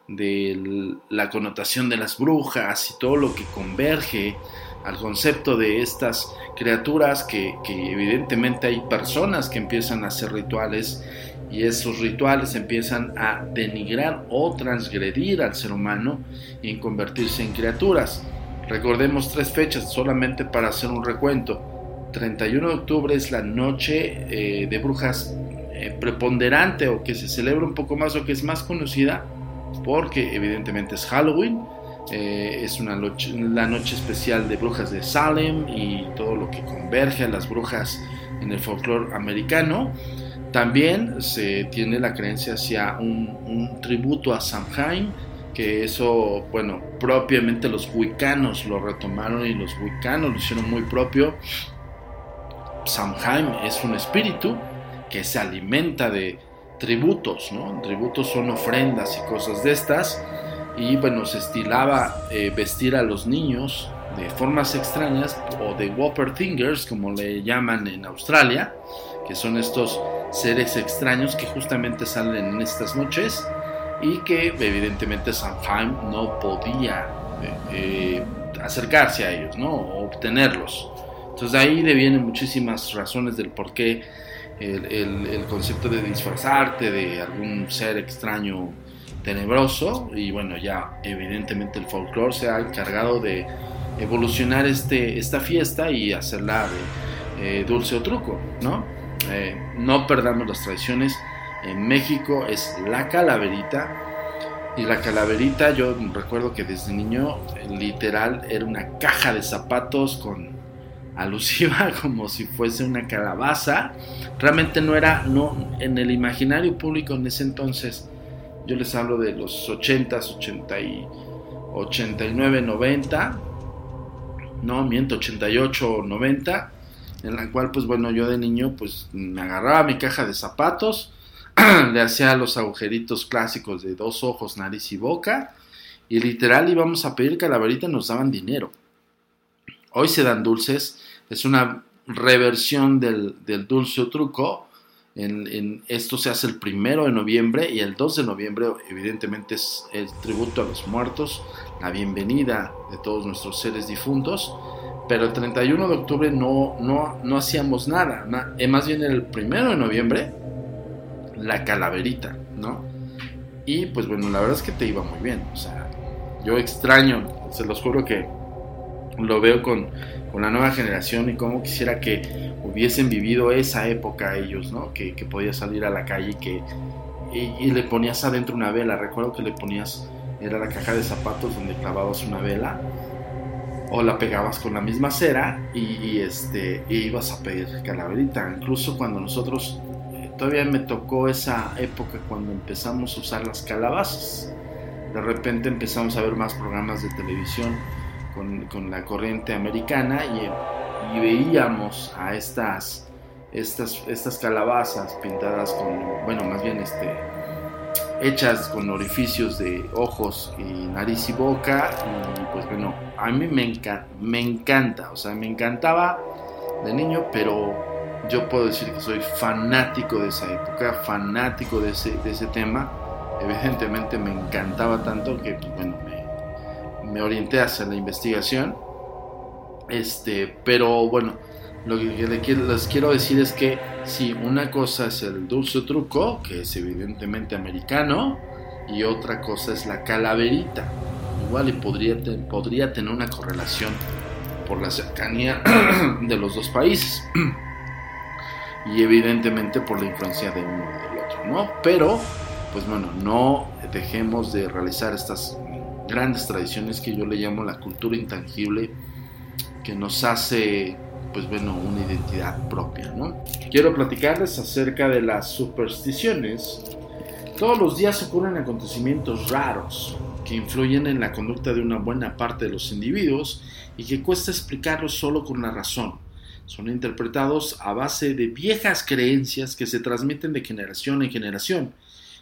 de la connotación de las brujas y todo lo que converge al concepto de estas criaturas que, evidentemente hay personas que empiezan a hacer rituales y esos rituales empiezan a denigrar o transgredir al ser humano y en convertirse en criaturas. Recordemos tres fechas solamente para hacer un recuento. 31 de octubre es la noche eh, de brujas eh, preponderante o que se celebra un poco más o que es más conocida porque evidentemente es Halloween, eh, es una noche, la noche especial de brujas de Salem y todo lo que converge a las brujas en el folclore americano. También se tiene la creencia hacia un, tributo a Samhain, que eso, bueno, propiamente los wicanos lo retomaron y los wicanos lo hicieron muy propio. Samhain es un espíritu que se alimenta de tributos, ¿no? Tributos son ofrendas y cosas de estas. Y bueno, se estilaba eh, vestir a los niños de formas extrañas o de Whopper Fingers, como le llaman en Australia, que son estos seres extraños que justamente salen en estas noches y que evidentemente Samhain no podía eh, eh, acercarse a ellos, ¿no? O obtenerlos. Entonces ahí vienen muchísimas razones del por qué el, concepto de disfrazarte de algún ser extraño tenebroso y bueno ya evidentemente el folclore se ha encargado de evolucionar este, esta fiesta y hacerla eh, dulce o truco, ¿no? Eh, no perdamos las tradiciones. En México es la calaverita. Y la calaverita, yo recuerdo que desde niño, literal, era una caja de zapatos con alusiva <laughs> como si fuese una calabaza. Realmente no era, no, en el imaginario público en ese entonces, yo les hablo de los 80s, 80 y 89, 90, no, miento, 88 90, en la cual pues bueno, yo de niño pues me agarraba mi caja de zapatos, <clears throat> le hacía los agujeritos clásicos de dos ojos, nariz y boca, y literal íbamos a pedir calaverita y nos daban dinero. Hoy se dan dulces, es una reversión del, dulce o truco. En, esto se hace el primero de noviembre y el 2 de noviembre evidentemente es el tributo a los muertos, la bienvenida de todos nuestros seres difuntos. Pero el 31 de octubre no, no, no hacíamos nada, eh, más bien el primero de noviembre la calaverita, ¿no? Y pues bueno, la verdad es que te iba muy bien, o sea, yo extraño, se los juro que lo veo con, la nueva generación y cómo quisiera que hubiesen vivido esa época ellos, ¿no? Que, que podías salir a la calle y que y, le ponías adentro una vela. Recuerdo que le ponías, era la caja de zapatos donde clavabas una vela o la pegabas con la misma cera y, este, ibas a pedir calaverita. Incluso cuando nosotros, eh, todavía me tocó esa época cuando empezamos a usar las calabazas. De repente empezamos a ver más programas de televisión con, la corriente americana y, veíamos a estas, estas, estas calabazas pintadas con, bueno, más bien este, hechas con orificios de ojos y nariz y boca y pues bueno, a mí me, encanta, me encanta, o sea, me encantaba de niño, pero yo puedo decir que soy fanático de esa época, fanático de ese, de ese tema. Evidentemente me encantaba tanto que, pues, bueno, me orienté hacia la investigación. Este, pero bueno, lo que les quiero decir es que si una cosa es el dulce truco, que es evidentemente americano, y otra cosa es la calaverita. Igual y podría, podría tener una correlación por la cercanía <clears throat> de los dos países. <clears throat> y evidentemente por la influencia de uno y del otro, ¿no? Pero, pues bueno, no dejemos de realizar estas grandes tradiciones que yo le llamo la cultura intangible, que nos hace pues bueno, una identidad propia, ¿no? Quiero platicarles acerca de las supersticiones. Todos los días ocurren acontecimientos raros que influyen en la conducta de una buena parte de los individuos y que cuesta explicarlos solo con la razón. Son interpretados a base de viejas creencias que se transmiten de generación en generación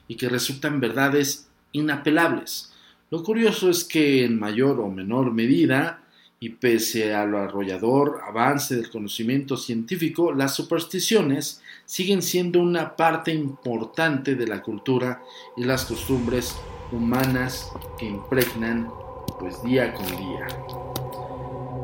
y que resultan verdades inapelables. Lo curioso es que en mayor o menor medida, y pese a lo arrollador avance del conocimiento científico, las supersticiones siguen siendo una parte importante de la cultura y las costumbres humanas que impregnan pues día con día.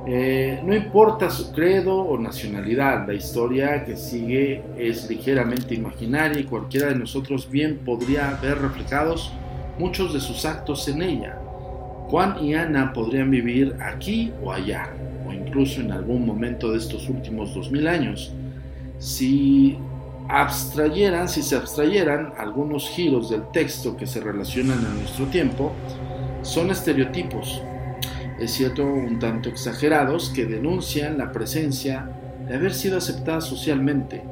Eh, no importa su credo o nacionalidad, la historia que sigue es ligeramente imaginaria y cualquiera de nosotros bien podría ver reflejados muchos de sus actos en ella. Juan y Ana podrían vivir aquí o allá, o incluso en algún momento de estos últimos dos mil años, si abstrayeran, si se abstrayeran algunos giros del texto que se relacionan a nuestro tiempo, son estereotipos, es cierto, un tanto exagerados, que denuncian la presencia de haber sido aceptada socialmente.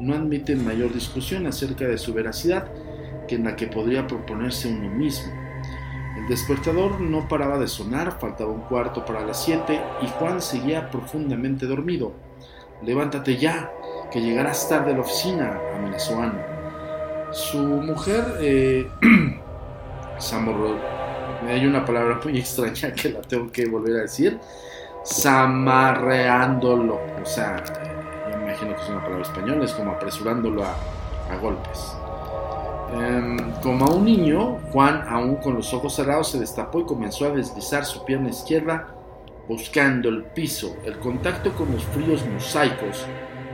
No admiten mayor discusión acerca de su veracidad en la que podría proponerse uno mismo. El despertador no paraba de sonar, faltaba un cuarto para las siete y Juan seguía profundamente dormido. Levántate ya, que llegarás tarde a la oficina, amenazó Ana. Su mujer, eh, <clears throat> hay una palabra muy extraña que la tengo que volver a decir, samarreándolo, o sea, me imagino que es una palabra española, es como apresurándolo a golpes. Em, como a un niño, Juan, aún con los ojos cerrados, se destapó y comenzó a deslizar su pierna izquierda buscando el piso. El contacto con los fríos mosaicos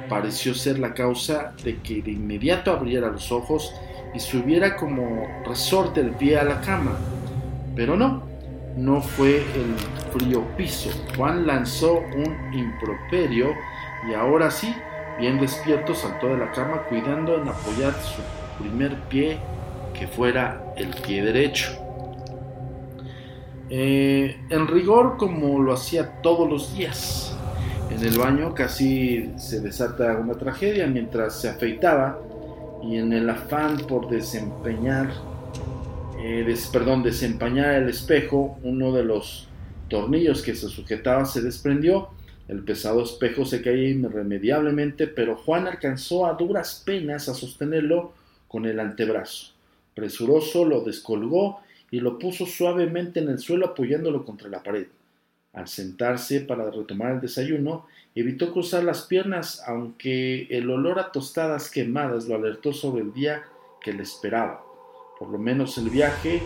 pareció ser la causa de que de inmediato abriera los ojos y subiera como resorte el pie a la cama. Pero no, no fue el frío piso. Juan lanzó un improperio y ahora sí, bien despierto, saltó de la cama cuidando en apoyar su primer pie que fuera el pie derecho. Eh, en rigor como lo hacía todos los días. En el baño casi se desata una tragedia mientras se afeitaba y en el afán por desempeñar, eh, perdón, el espejo, uno de los tornillos que se sujetaba se desprendió el pesado espejo se caía irremediablemente, pero Juan alcanzó a duras penas a sostenerlo con el antebrazo. Presuroso lo descolgó y lo puso suavemente en el suelo apoyándolo contra la pared. Al sentarse para retomar el desayuno, evitó cruzar las piernas, aunque el olor a tostadas quemadas lo alertó sobre el día que le esperaba. Por lo menos el viaje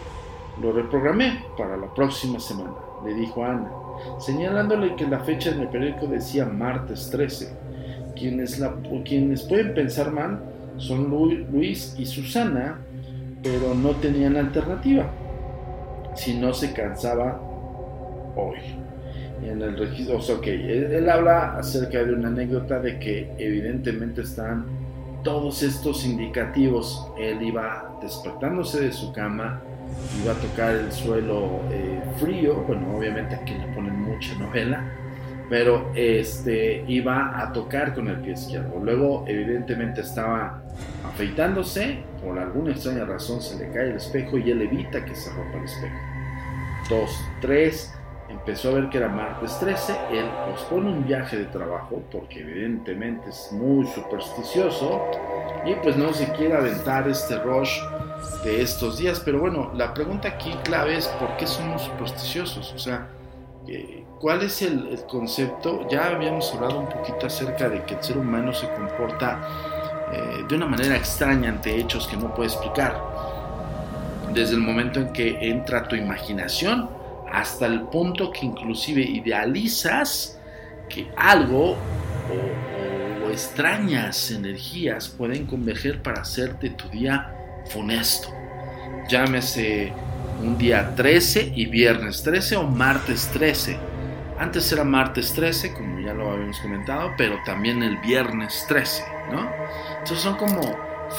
lo reprogramé para la próxima semana, le dijo a Ana, señalándole que la fecha en el periódico decía martes 13. Quienes, la, quienes pueden pensar mal son Luis y Susana, pero no tenían alternativa si no se cansaba hoy. En el registro, o él, habla acerca de una anécdota de que evidentemente están todos estos indicativos. Él iba despertándose de su cama, iba a tocar el suelo eh, frío, bueno, obviamente aquí le ponen mucha novela, pero este iba a tocar con el pie izquierdo. Luego, evidentemente, estaba afeitándose, por alguna extraña razón se le cae el espejo y él evita que se rompa el espejo. Dos, tres, empezó a ver que era martes 13, él pospone un viaje de trabajo porque evidentemente es muy supersticioso y pues no se quiere aventar este rush de estos días. Pero bueno, la pregunta aquí clave es por qué somos supersticiosos, o sea, eh, ¿cuál es el, concepto? Ya habíamos hablado un poquito acerca de que el ser humano se comporta eh, de una manera extraña ante hechos que no puede explicar. Desde el momento en que entra tu imaginación hasta el punto que inclusive idealizas que algo o, o extrañas energías pueden converger para hacerte tu día funesto. Llámese un día 13 y viernes 13 o martes 13. Antes era martes 13, como ya lo habíamos comentado, pero también el viernes 13, ¿no? Entonces son como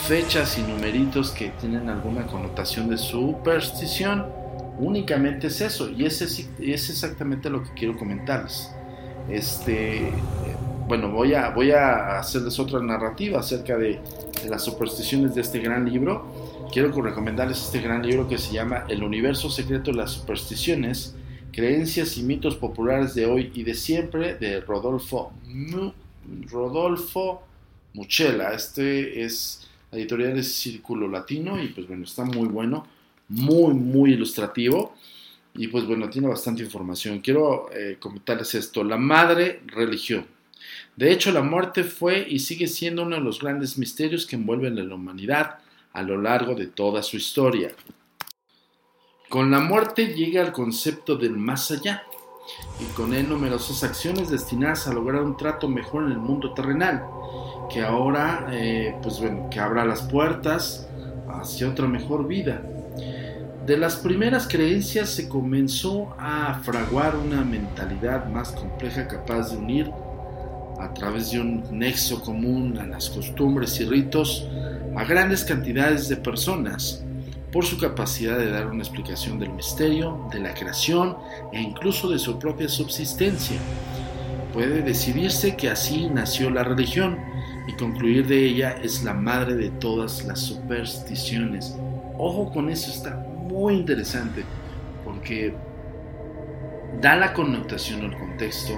fechas y numeritos que tienen alguna connotación de superstición. Únicamente es eso, y es exactamente lo que quiero comentarles. Este, bueno, voy a, voy a hacerles otra narrativa acerca de, de las supersticiones de este gran libro. Quiero recomendarles este gran libro que se llama El universo secreto de las supersticiones, creencias y mitos populares de hoy y de siempre, de Rodolfo, Mu- Rodolfo Muchela. Este es, la editorial es Círculo Latino y pues bueno, está muy bueno, muy, muy ilustrativo. Y pues bueno, tiene bastante información. Quiero eh, comentarles esto. La madre religión. De hecho, la muerte fue y sigue siendo uno de los grandes misterios que envuelven a la humanidad a lo largo de toda su historia. Con la muerte llega el concepto del más allá y con él numerosas acciones destinadas a lograr un trato mejor en el mundo terrenal, que ahora, eh, pues bueno, que abra las puertas hacia otra mejor vida. De las primeras creencias se comenzó a fraguar una mentalidad más compleja capaz de unir a través de un nexo común a las costumbres y ritos a grandes cantidades de personas por su capacidad de dar una explicación del misterio, de la creación e incluso de su propia subsistencia. Puede decidirse que así nació la religión y concluir de ella es la madre de todas las supersticiones. Ojo con eso, está muy interesante porque da la connotación el contexto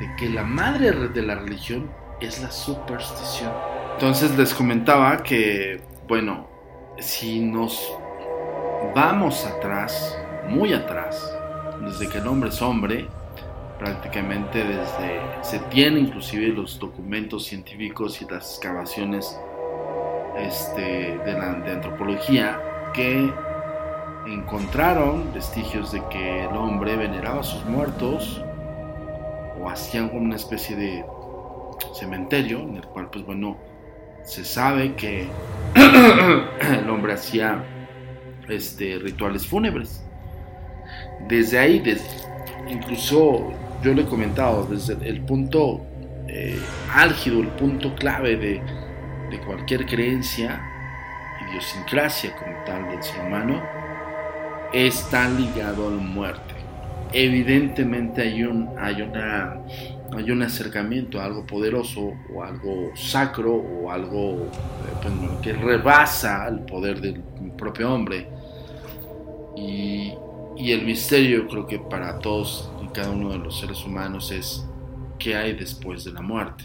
de que la madre de la religión es la superstición. Entonces les comentaba que, bueno, si nos vamos atrás, muy atrás, desde que el hombre es hombre, prácticamente desde, se tienen inclusive los documentos científicos y las excavaciones este, de, la, de antropología que encontraron vestigios de que el hombre veneraba a sus muertos o hacían una especie de cementerio en el cual pues bueno se sabe que <clears throat> el hombre hacía este rituales fúnebres. Desde ahí incluso yo le he comentado desde el punto eh, álgido el punto clave de, de cualquier creencia idiosincrasia como tal del ser humano está ligado a la muerte. Evidentemente hay un hay una hay un acercamiento a algo poderoso o algo sacro o algo pues, que rebasa el poder del propio hombre. Y, el misterio creo que para todos y cada uno de los seres humanos es qué hay después de la muerte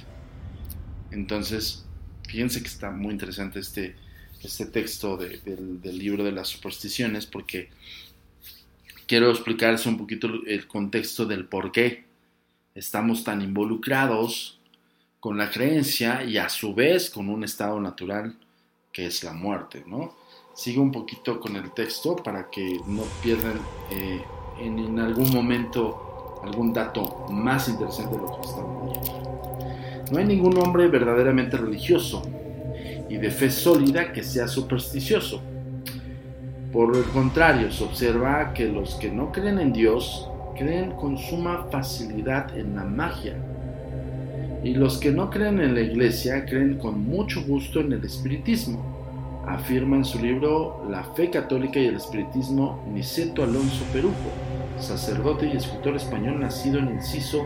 entonces fíjense que está muy interesante este, este texto de, del, del libro de las supersticiones porque quiero explicarles un poquito el contexto del por qué estamos tan involucrados con la creencia y a su vez con un estado natural que es la muerte, ¿no? Sigo un poquito con el texto para que no pierdan eh, en, en, algún momento algún dato más interesante de lo que estamos viendo. No hay ningún hombre verdaderamente religioso y de fe sólida que sea supersticioso. Por el contrario, se observa que los que no creen en Dios creen con suma facilidad en la magia. Y los que no creen en la iglesia creen con mucho gusto en el espiritismo. Afirma en su libro La fe católica y el espiritismo Niceto Alonso Perujo, sacerdote y escritor español nacido en Enciso,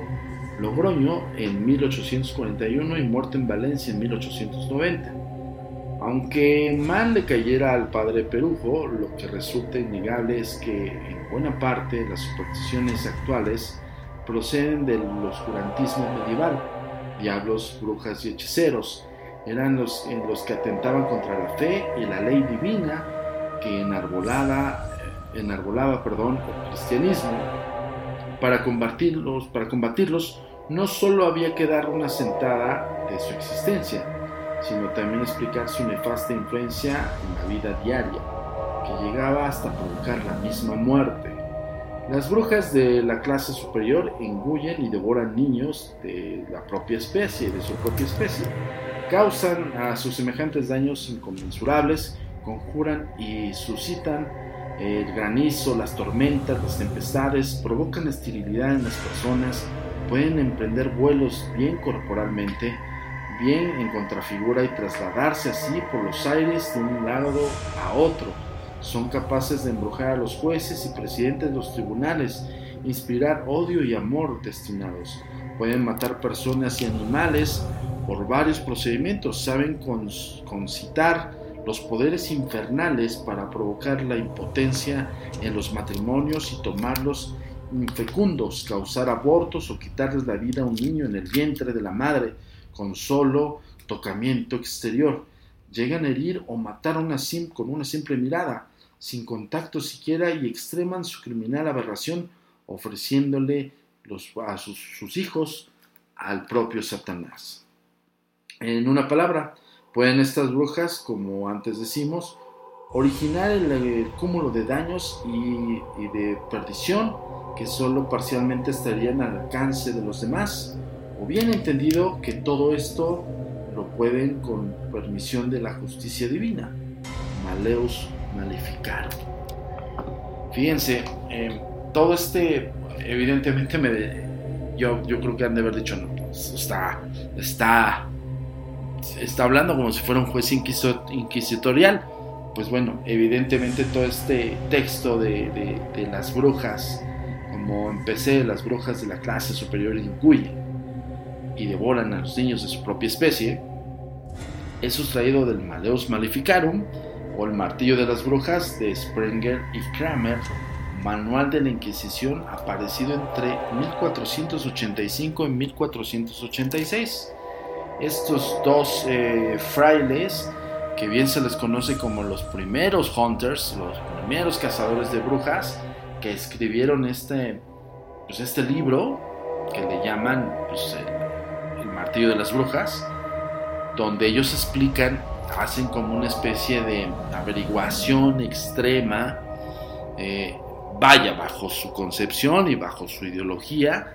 Logroño en 1841 y muerto en Valencia en 1890. Aunque mal le cayera al padre Perujo, lo que resulta innegable es que buena parte las supersticiones actuales proceden del oscurantismo medieval. Diablos, brujas y hechiceros eran los, en los que atentaban contra la fe y la ley divina que enarbolaba, enarbolaba perdón, el cristianismo. Para combatirlos, para combatirlos no solo había que dar una sentada de su existencia, sino también explicar su nefasta influencia en la vida diaria, que llegaba hasta provocar la misma muerte. Las brujas de la clase superior engullen y devoran niños de la propia especie, de su propia especie. Causan a sus semejantes daños inconmensurables, conjuran y suscitan el granizo, las tormentas, las tempestades, provocan esterilidad en las personas, pueden emprender vuelos bien corporalmente, bien en contrafigura y trasladarse así por los aires de un lado a otro. Son capaces de embrujar a los jueces y presidentes de los tribunales, inspirar odio y amor destinados, pueden matar personas y animales por varios procedimientos, saben concitar los poderes infernales para provocar la impotencia en los matrimonios y tomarlos infecundos, causar abortos o quitarles la vida a un niño en el vientre de la madre con solo tocamiento exterior. Llegan a herir o matar una con una simple mirada, sin contacto siquiera y extreman su criminal aberración ofreciéndole a sus hijos al propio Satanás. En una palabra, pueden estas brujas, como antes decimos, originar el, cúmulo de daños y, de perdición que solo parcialmente estarían al alcance de los demás, o bien entendido que todo esto lo pueden con permisión de la justicia divina. Maleus maleficarum. Fíjense, eh, todo este, evidentemente me, yo, yo creo que han de haber dicho, no, está, está, está hablando como si fuera un juez inquisitorial. Pues bueno, evidentemente todo este texto de, de, las brujas, como empecé, las brujas de la clase superior incluyen y devoran a los niños de su propia especie, es sustraído del Maleus Maleficarum o el Martillo de las Brujas de Sprenger y Kramer Manual de la Inquisición aparecido entre 1485 y 1486. Estos dos eh, frailes, que bien se les conoce como los primeros hunters, los primeros cazadores de brujas, que escribieron este, pues este libro, que le llaman pues, el, el Martillo de las Brujas, donde ellos explican, hacen como una especie de averiguación extrema eh, vaya bajo su concepción y bajo su ideología,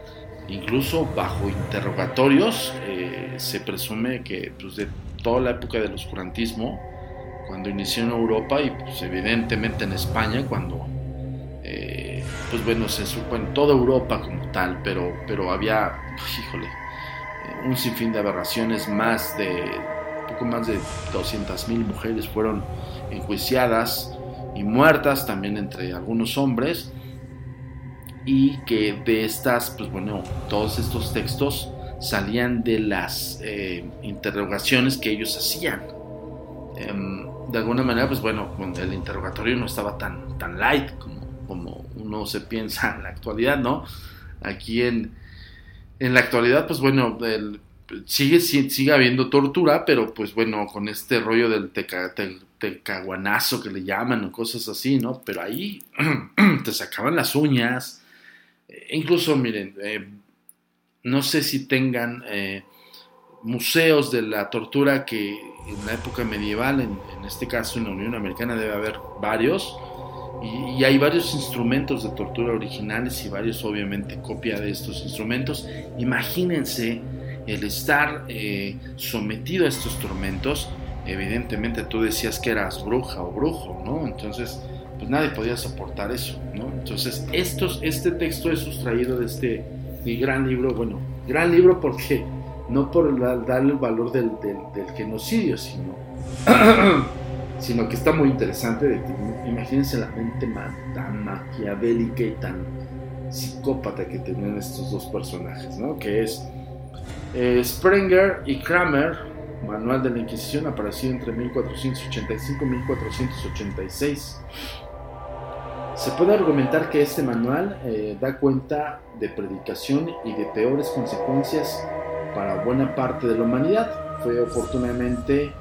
incluso bajo interrogatorios, eh, se presume que pues, de toda la época del oscurantismo, cuando inició en Europa y pues, evidentemente en España, cuando, eh, pues bueno, se supo en toda Europa como tal, pero, pero había, híjole, un sinfín de aberraciones, más de, más de 200.000 mujeres fueron enjuiciadas, y muertas también entre algunos hombres y que de estas, pues bueno, todos estos textos salían de las eh, interrogaciones que ellos hacían. Em, de alguna manera, pues bueno, el interrogatorio no estaba tan, tan light como, como uno se piensa en la actualidad, ¿no? Aquí en, en la actualidad, pues bueno, el, sigue, sigue habiendo tortura, pero pues bueno, con este rollo del teca, caguanazo que le llaman o cosas así, ¿no? Pero ahí <clears throat> te sacaban las uñas. E incluso, miren, eh, no sé si tengan eh, museos de la tortura que en la época medieval, en, este caso en la Unión Americana debe haber varios, y, hay varios instrumentos de tortura originales y varios obviamente copia de estos instrumentos. Imagínense el estar eh, sometido a estos tormentos evidentemente tú decías que eras bruja o brujo, ¿no? Entonces, pues nadie podía soportar eso, ¿no? Entonces, estos, este texto es sustraído de este gran libro, bueno, gran libro porque no por darle el valor del, genocidio, sino, <clears throat> sino que está muy interesante. imagínense la mente tan maquiavélica y tan psicópata que tenían estos dos personajes, ¿no? Que es eh, Sprenger y Kramer, Manual de la Inquisición apareció entre 1485 y 1486. Se puede argumentar que este manual eh, da cuenta de predicación y de peores consecuencias para buena parte de la humanidad. Fue oportunamente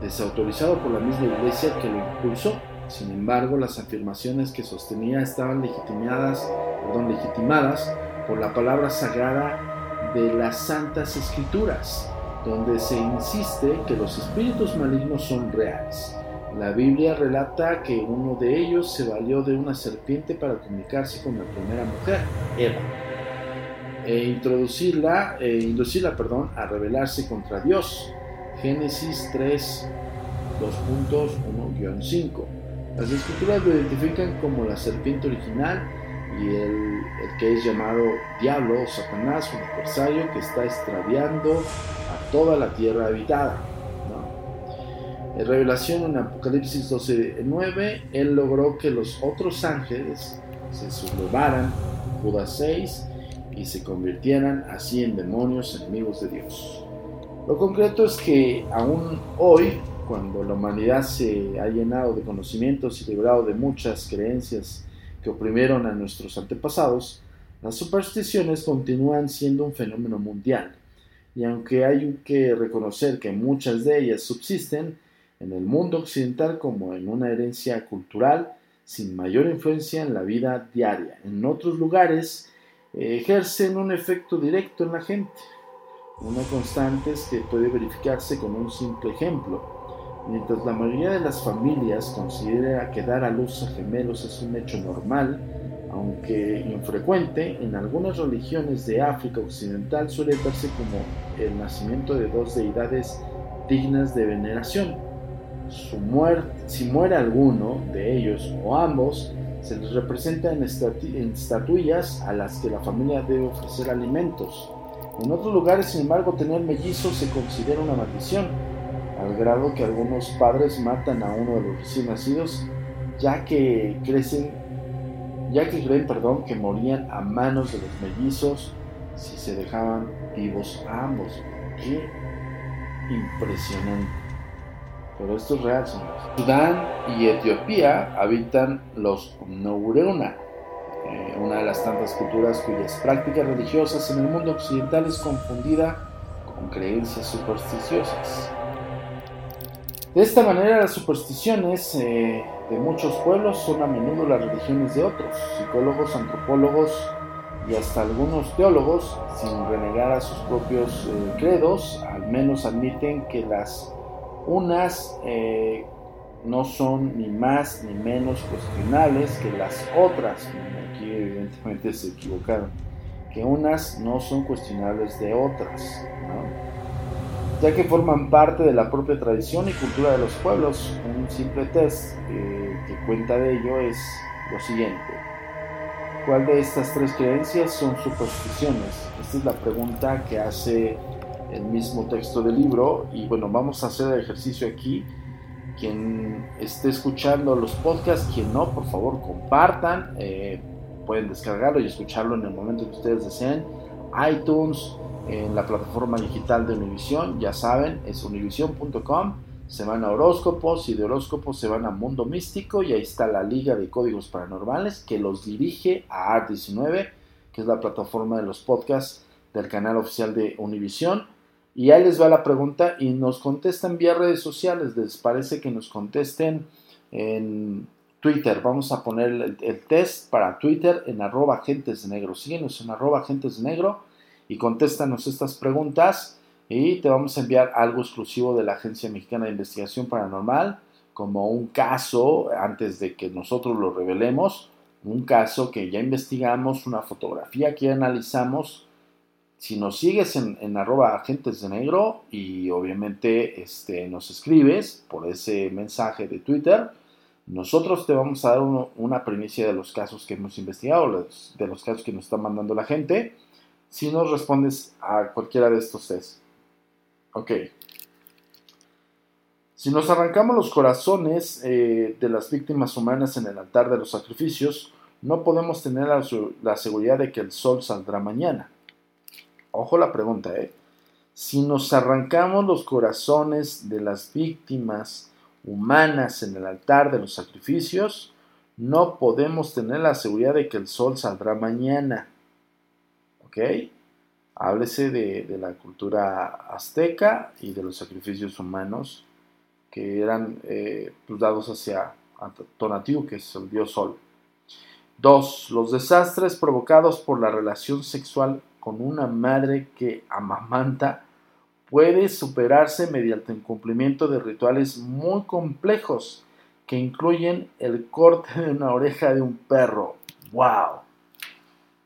desautorizado por la misma iglesia que lo impulsó. Sin embargo, las afirmaciones que sostenía estaban legitimadas, perdón, legitimadas por la palabra sagrada de las santas escrituras donde se insiste que los espíritus malignos son reales. La Biblia relata que uno de ellos se valió de una serpiente para comunicarse con la primera mujer, Eva, e introducirla, e inducirla perdón, a rebelarse contra Dios. Génesis 3, 2.1-5. Las escrituras lo identifican como la serpiente original y el, que es llamado diablo o Satanás, un adversario que está extraviando a toda la tierra habitada. En revelación en Apocalipsis 12.9, él logró que los otros ángeles se sublevaran, Judas 6, y se convirtieran así en demonios enemigos de Dios. Lo concreto es que aún hoy, cuando la humanidad se ha llenado de conocimientos y librado de muchas creencias que oprimieron a nuestros antepasados, las supersticiones continúan siendo un fenómeno mundial. Y aunque hay que reconocer que muchas de ellas subsisten en el mundo occidental como en una herencia cultural, sin mayor influencia en la vida diaria, en otros lugares eh, ejercen un efecto directo en la gente una constante es que puede verificarse con un simple ejemplo. Mientras la mayoría de las familias considera que dar a luz a gemelos es un hecho normal, aunque infrecuente, en algunas religiones de África Occidental suele verse como el nacimiento de dos deidades dignas de veneración. Su muerte, si muere alguno de ellos o ambos, se les representa en, en estatuillas a las que la familia debe ofrecer alimentos. En otros lugares, sin embargo, tener mellizos se considera una maldición, al grado que algunos padres matan a uno de los recién nacidos, ya que crecen, ya que creen, perdón, que morían a manos de los mellizos si se dejaban vivos ambos. Qué impresionante. Pero esto es real, señores. Sudán y Etiopía habitan los Noureuna, eh, una de las tantas culturas cuyas prácticas religiosas en el mundo occidental es confundida con creencias supersticiosas. De esta manera las supersticiones eh, de muchos pueblos son a menudo las religiones de otros. Psicólogos, antropólogos y hasta algunos teólogos, sin renegar a sus propios eh, credos, al menos admiten que las unas no son ni más ni menos cuestionables que las otras. Aquí evidentemente se equivocaron. Que unas no son cuestionables de otras. Ya que forman parte de la propia tradición y cultura de los pueblos. Un simple test eh, que cuenta de ello es lo siguiente. ¿Cuál de estas tres creencias son supersticiones? Esta es la pregunta que hace el mismo texto del libro y bueno, vamos a hacer el ejercicio aquí quien esté escuchando los podcasts, quien no, por favor compartan, eh, pueden descargarlo y escucharlo en el momento que ustedes deseen. iTunes, en la plataforma digital de Univision, ya saben, es univision.com. Se van a horóscopos y de horóscopos se van a Mundo Místico y ahí está la Liga de Códigos Paranormales que los dirige a Art19, que es la plataforma de los podcasts del canal oficial de Univision. Y ahí les va la pregunta y nos contestan vía redes sociales. Les parece que nos contesten en Twitter. Vamos a poner el, test para Twitter en arroba agentes negro. Síguenos en arroba agentes negro y contéstanos estas preguntas y te vamos a enviar algo exclusivo de la Agencia Mexicana de Investigación Paranormal como un caso antes de que nosotros lo revelemos. Un caso que ya investigamos, una fotografía que ya analizamos si nos sigues en, arroba agentes de negro y obviamente este, nos escribes por ese mensaje de Twitter, nosotros te vamos a dar una primicia de los casos que hemos investigado, de los casos que nos está mandando la gente, si nos respondes a cualquiera de estos test. Ok. Si nos arrancamos los corazones eh, de las víctimas humanas en el altar de los sacrificios, no podemos tener la seguridad de que el sol saldrá mañana. Ojo la pregunta, ¿eh? Si nos arrancamos los corazones de las víctimas humanas en el altar de los sacrificios, no podemos tener la seguridad de que el sol saldrá mañana. ¿Ok? Háblese de, la cultura azteca y de los sacrificios humanos que eran eh, pues, dados hacia Tonatiuh, que es el dios sol. 2. Los desastres provocados por la relación sexual con una madre que amamanta puede superarse mediante el cumplimiento de rituales muy complejos que incluyen el corte de una oreja de un perro. ¡Wow!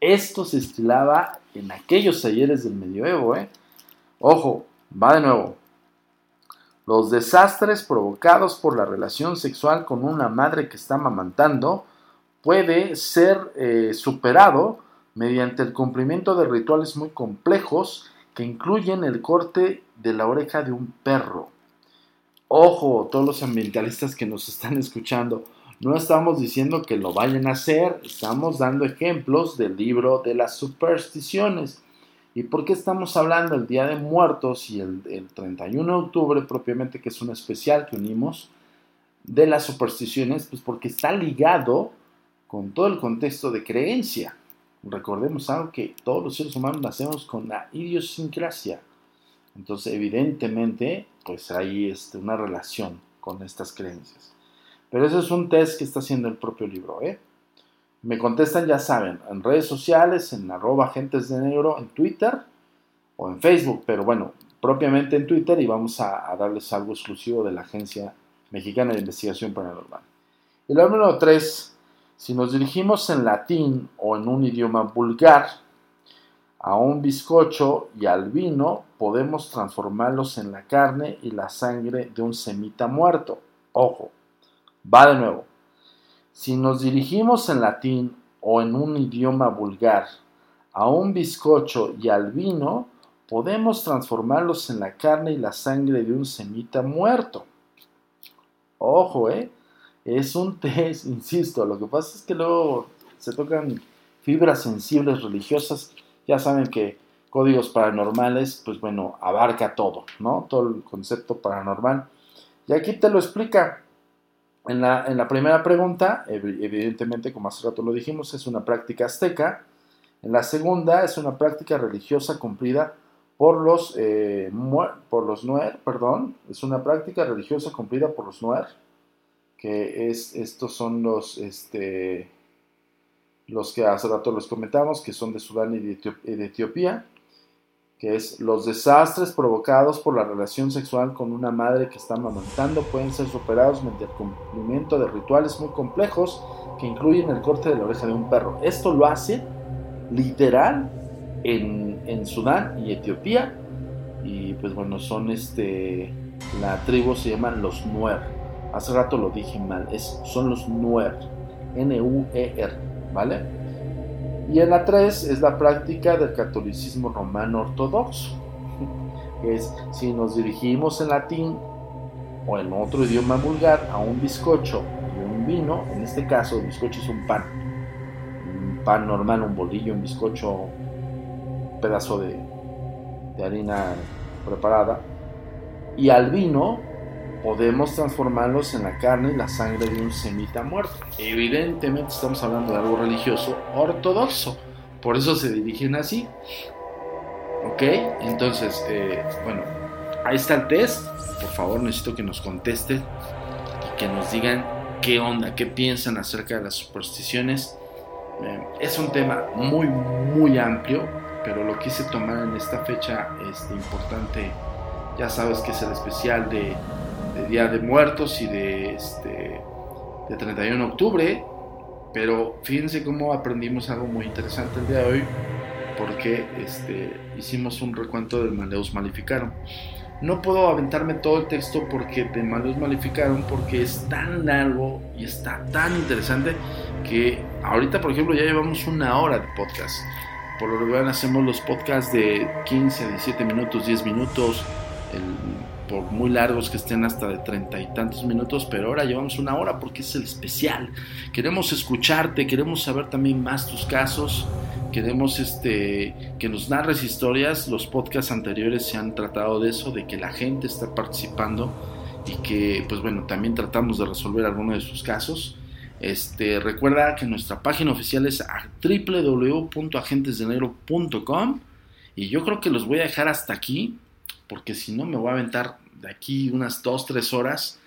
Esto se estilaba en aquellos talleres del medioevo, ¿eh? Ojo, va de nuevo. Los desastres provocados por la relación sexual con una madre que está amamantando puede ser eh, superado mediante el cumplimiento de rituales muy complejos que incluyen el corte de la oreja de un perro. Ojo, todos los ambientalistas que nos están escuchando, No estamos diciendo que lo vayan a hacer, estamos dando ejemplos del libro de las supersticiones. ¿Y por qué estamos hablando el Día de Muertos y el, el 31 de octubre propiamente, que es un especial que unimos de las supersticiones? Pues porque está ligado con todo el contexto de creencia. Recordemos algo que todos los seres humanos nacemos con la idiosincrasia. Entonces, evidentemente, pues hay este, una relación con estas creencias. Pero ese es un test que está haciendo el propio libro. ¿eh? Me contestan, ya saben, en redes sociales, en arroba agentes de negro, en Twitter o en Facebook, pero bueno, propiamente en Twitter y vamos a, darles algo exclusivo de la Agencia Mexicana de Investigación Paranormal. Y lo número 3, si nos dirigimos en latín o en un idioma vulgar a un bizcocho y al vino, podemos transformarlos en la carne y la sangre de un semita muerto. Ojo, Va de nuevo. Si nos dirigimos en latín o en un idioma vulgar a un bizcocho y al vino, podemos transformarlos en la carne y la sangre de un semita muerto. Ojo, ¿eh? Es un <laughs> test, insisto, lo que pasa es que luego se tocan fibras sensibles religiosas. Ya saben que códigos paranormales, pues bueno, abarca todo, ¿no? Todo el concepto paranormal. Y aquí te lo explica. En la, primera pregunta, evidentemente, como hace rato lo dijimos, es una práctica azteca. En la segunda, es una práctica religiosa cumplida por los, eh, por los Nuer, perdón, es una práctica religiosa cumplida por los Nuer, que es, estos son los, este, los que hace rato les comentamos, que son de Sudán y de Etiopía que es los desastres provocados por la relación sexual con una madre que está amamantando pueden ser superados mediante el cumplimiento de rituales muy complejos que incluyen el corte de la oreja de un perro. Esto lo hace literal en, Sudán y Etiopía y pues bueno, son este, la tribu se llaman los Nuer. Hace rato lo dije mal, es, son los Nuer, N-U-E-R, ¿vale? Y en la 3 es la práctica del catolicismo romano ortodoxo. Es si nos dirigimos en latín o en otro idioma vulgar a un bizcocho y un vino, en este caso el bizcocho es un pan, un pan normal, un bolillo, un bizcocho, un pedazo de, de harina preparada, y al vino podemos transformarlos en la carne y la sangre de un semita muerto. Evidentemente estamos hablando de algo religioso ortodoxo, por eso se dirigen así. ¿Ok? Entonces, eh, bueno, ahí está el test. Por favor, necesito que nos contesten y que nos digan qué onda, qué piensan acerca de las supersticiones. Eh, es un tema muy, muy amplio, pero lo quise tomar en esta fecha este, importante. Ya sabes que es el especial de de Día de Muertos y de, este, de 31 de octubre. Pero fíjense cómo aprendimos algo muy interesante el día de hoy, porque este, hicimos un recuento del Maleus Malificaron. No puedo aventarme todo el texto porque de Maleus Malificaron, porque es tan largo y está tan interesante que ahorita, por ejemplo, ya llevamos una hora de podcast. Por lo regular hacemos los podcasts de 15 a 17 minutos, 10 minutos. El por muy largos que estén hasta de treinta y tantos minutos, pero ahora llevamos una hora porque es el especial. Queremos escucharte, queremos saber también más tus casos, queremos este, que nos narres historias. Los podcasts anteriores se han tratado de eso, de que la gente está participando y que, pues bueno, también tratamos de resolver algunos de sus casos. Este, recuerda que nuestra página oficial es www.agentesdenegro.com y yo creo que los voy a dejar hasta aquí porque si no me voy a aventar de aquí unas 2, 3 horas.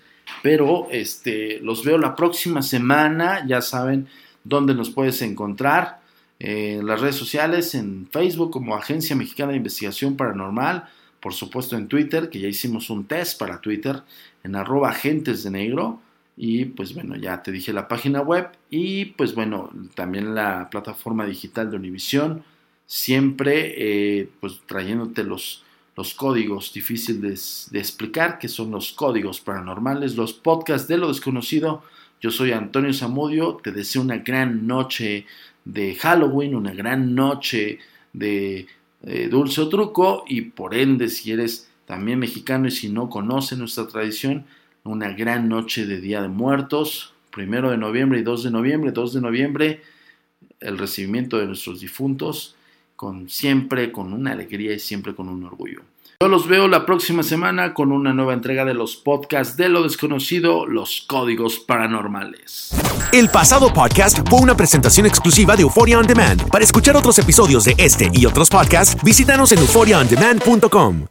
Pero este, los veo la próxima semana, ya saben dónde nos puedes encontrar. en las redes sociales, en Facebook como Agencia Mexicana de Investigación Paranormal, por supuesto en Twitter, que ya hicimos un test para Twitter, en arroba agentes de negro. Y pues bueno, ya te dije la página web y pues bueno, también la plataforma digital de Univision, siempre eh, pues trayéndote los, los códigos difíciles de explicar, que son los códigos paranormales, los podcasts de lo desconocido. Yo soy Antonio Zamudio, te deseo una gran noche de Halloween, una gran noche de eh, dulce o truco y por ende si eres también mexicano y si no conoces nuestra tradición, una gran noche de Día de Muertos, primero de noviembre y 2 de noviembre. 2 de noviembre, el recibimiento de nuestros difuntos, con siempre con una alegría y siempre con un orgullo. Yo los veo la próxima semana con una nueva entrega de los podcasts de lo desconocido, los códigos paranormales. El pasado podcast fue una presentación exclusiva de Euphoria On Demand. Para escuchar otros episodios de este y otros podcasts, visítanos en euphoriaondemand.com.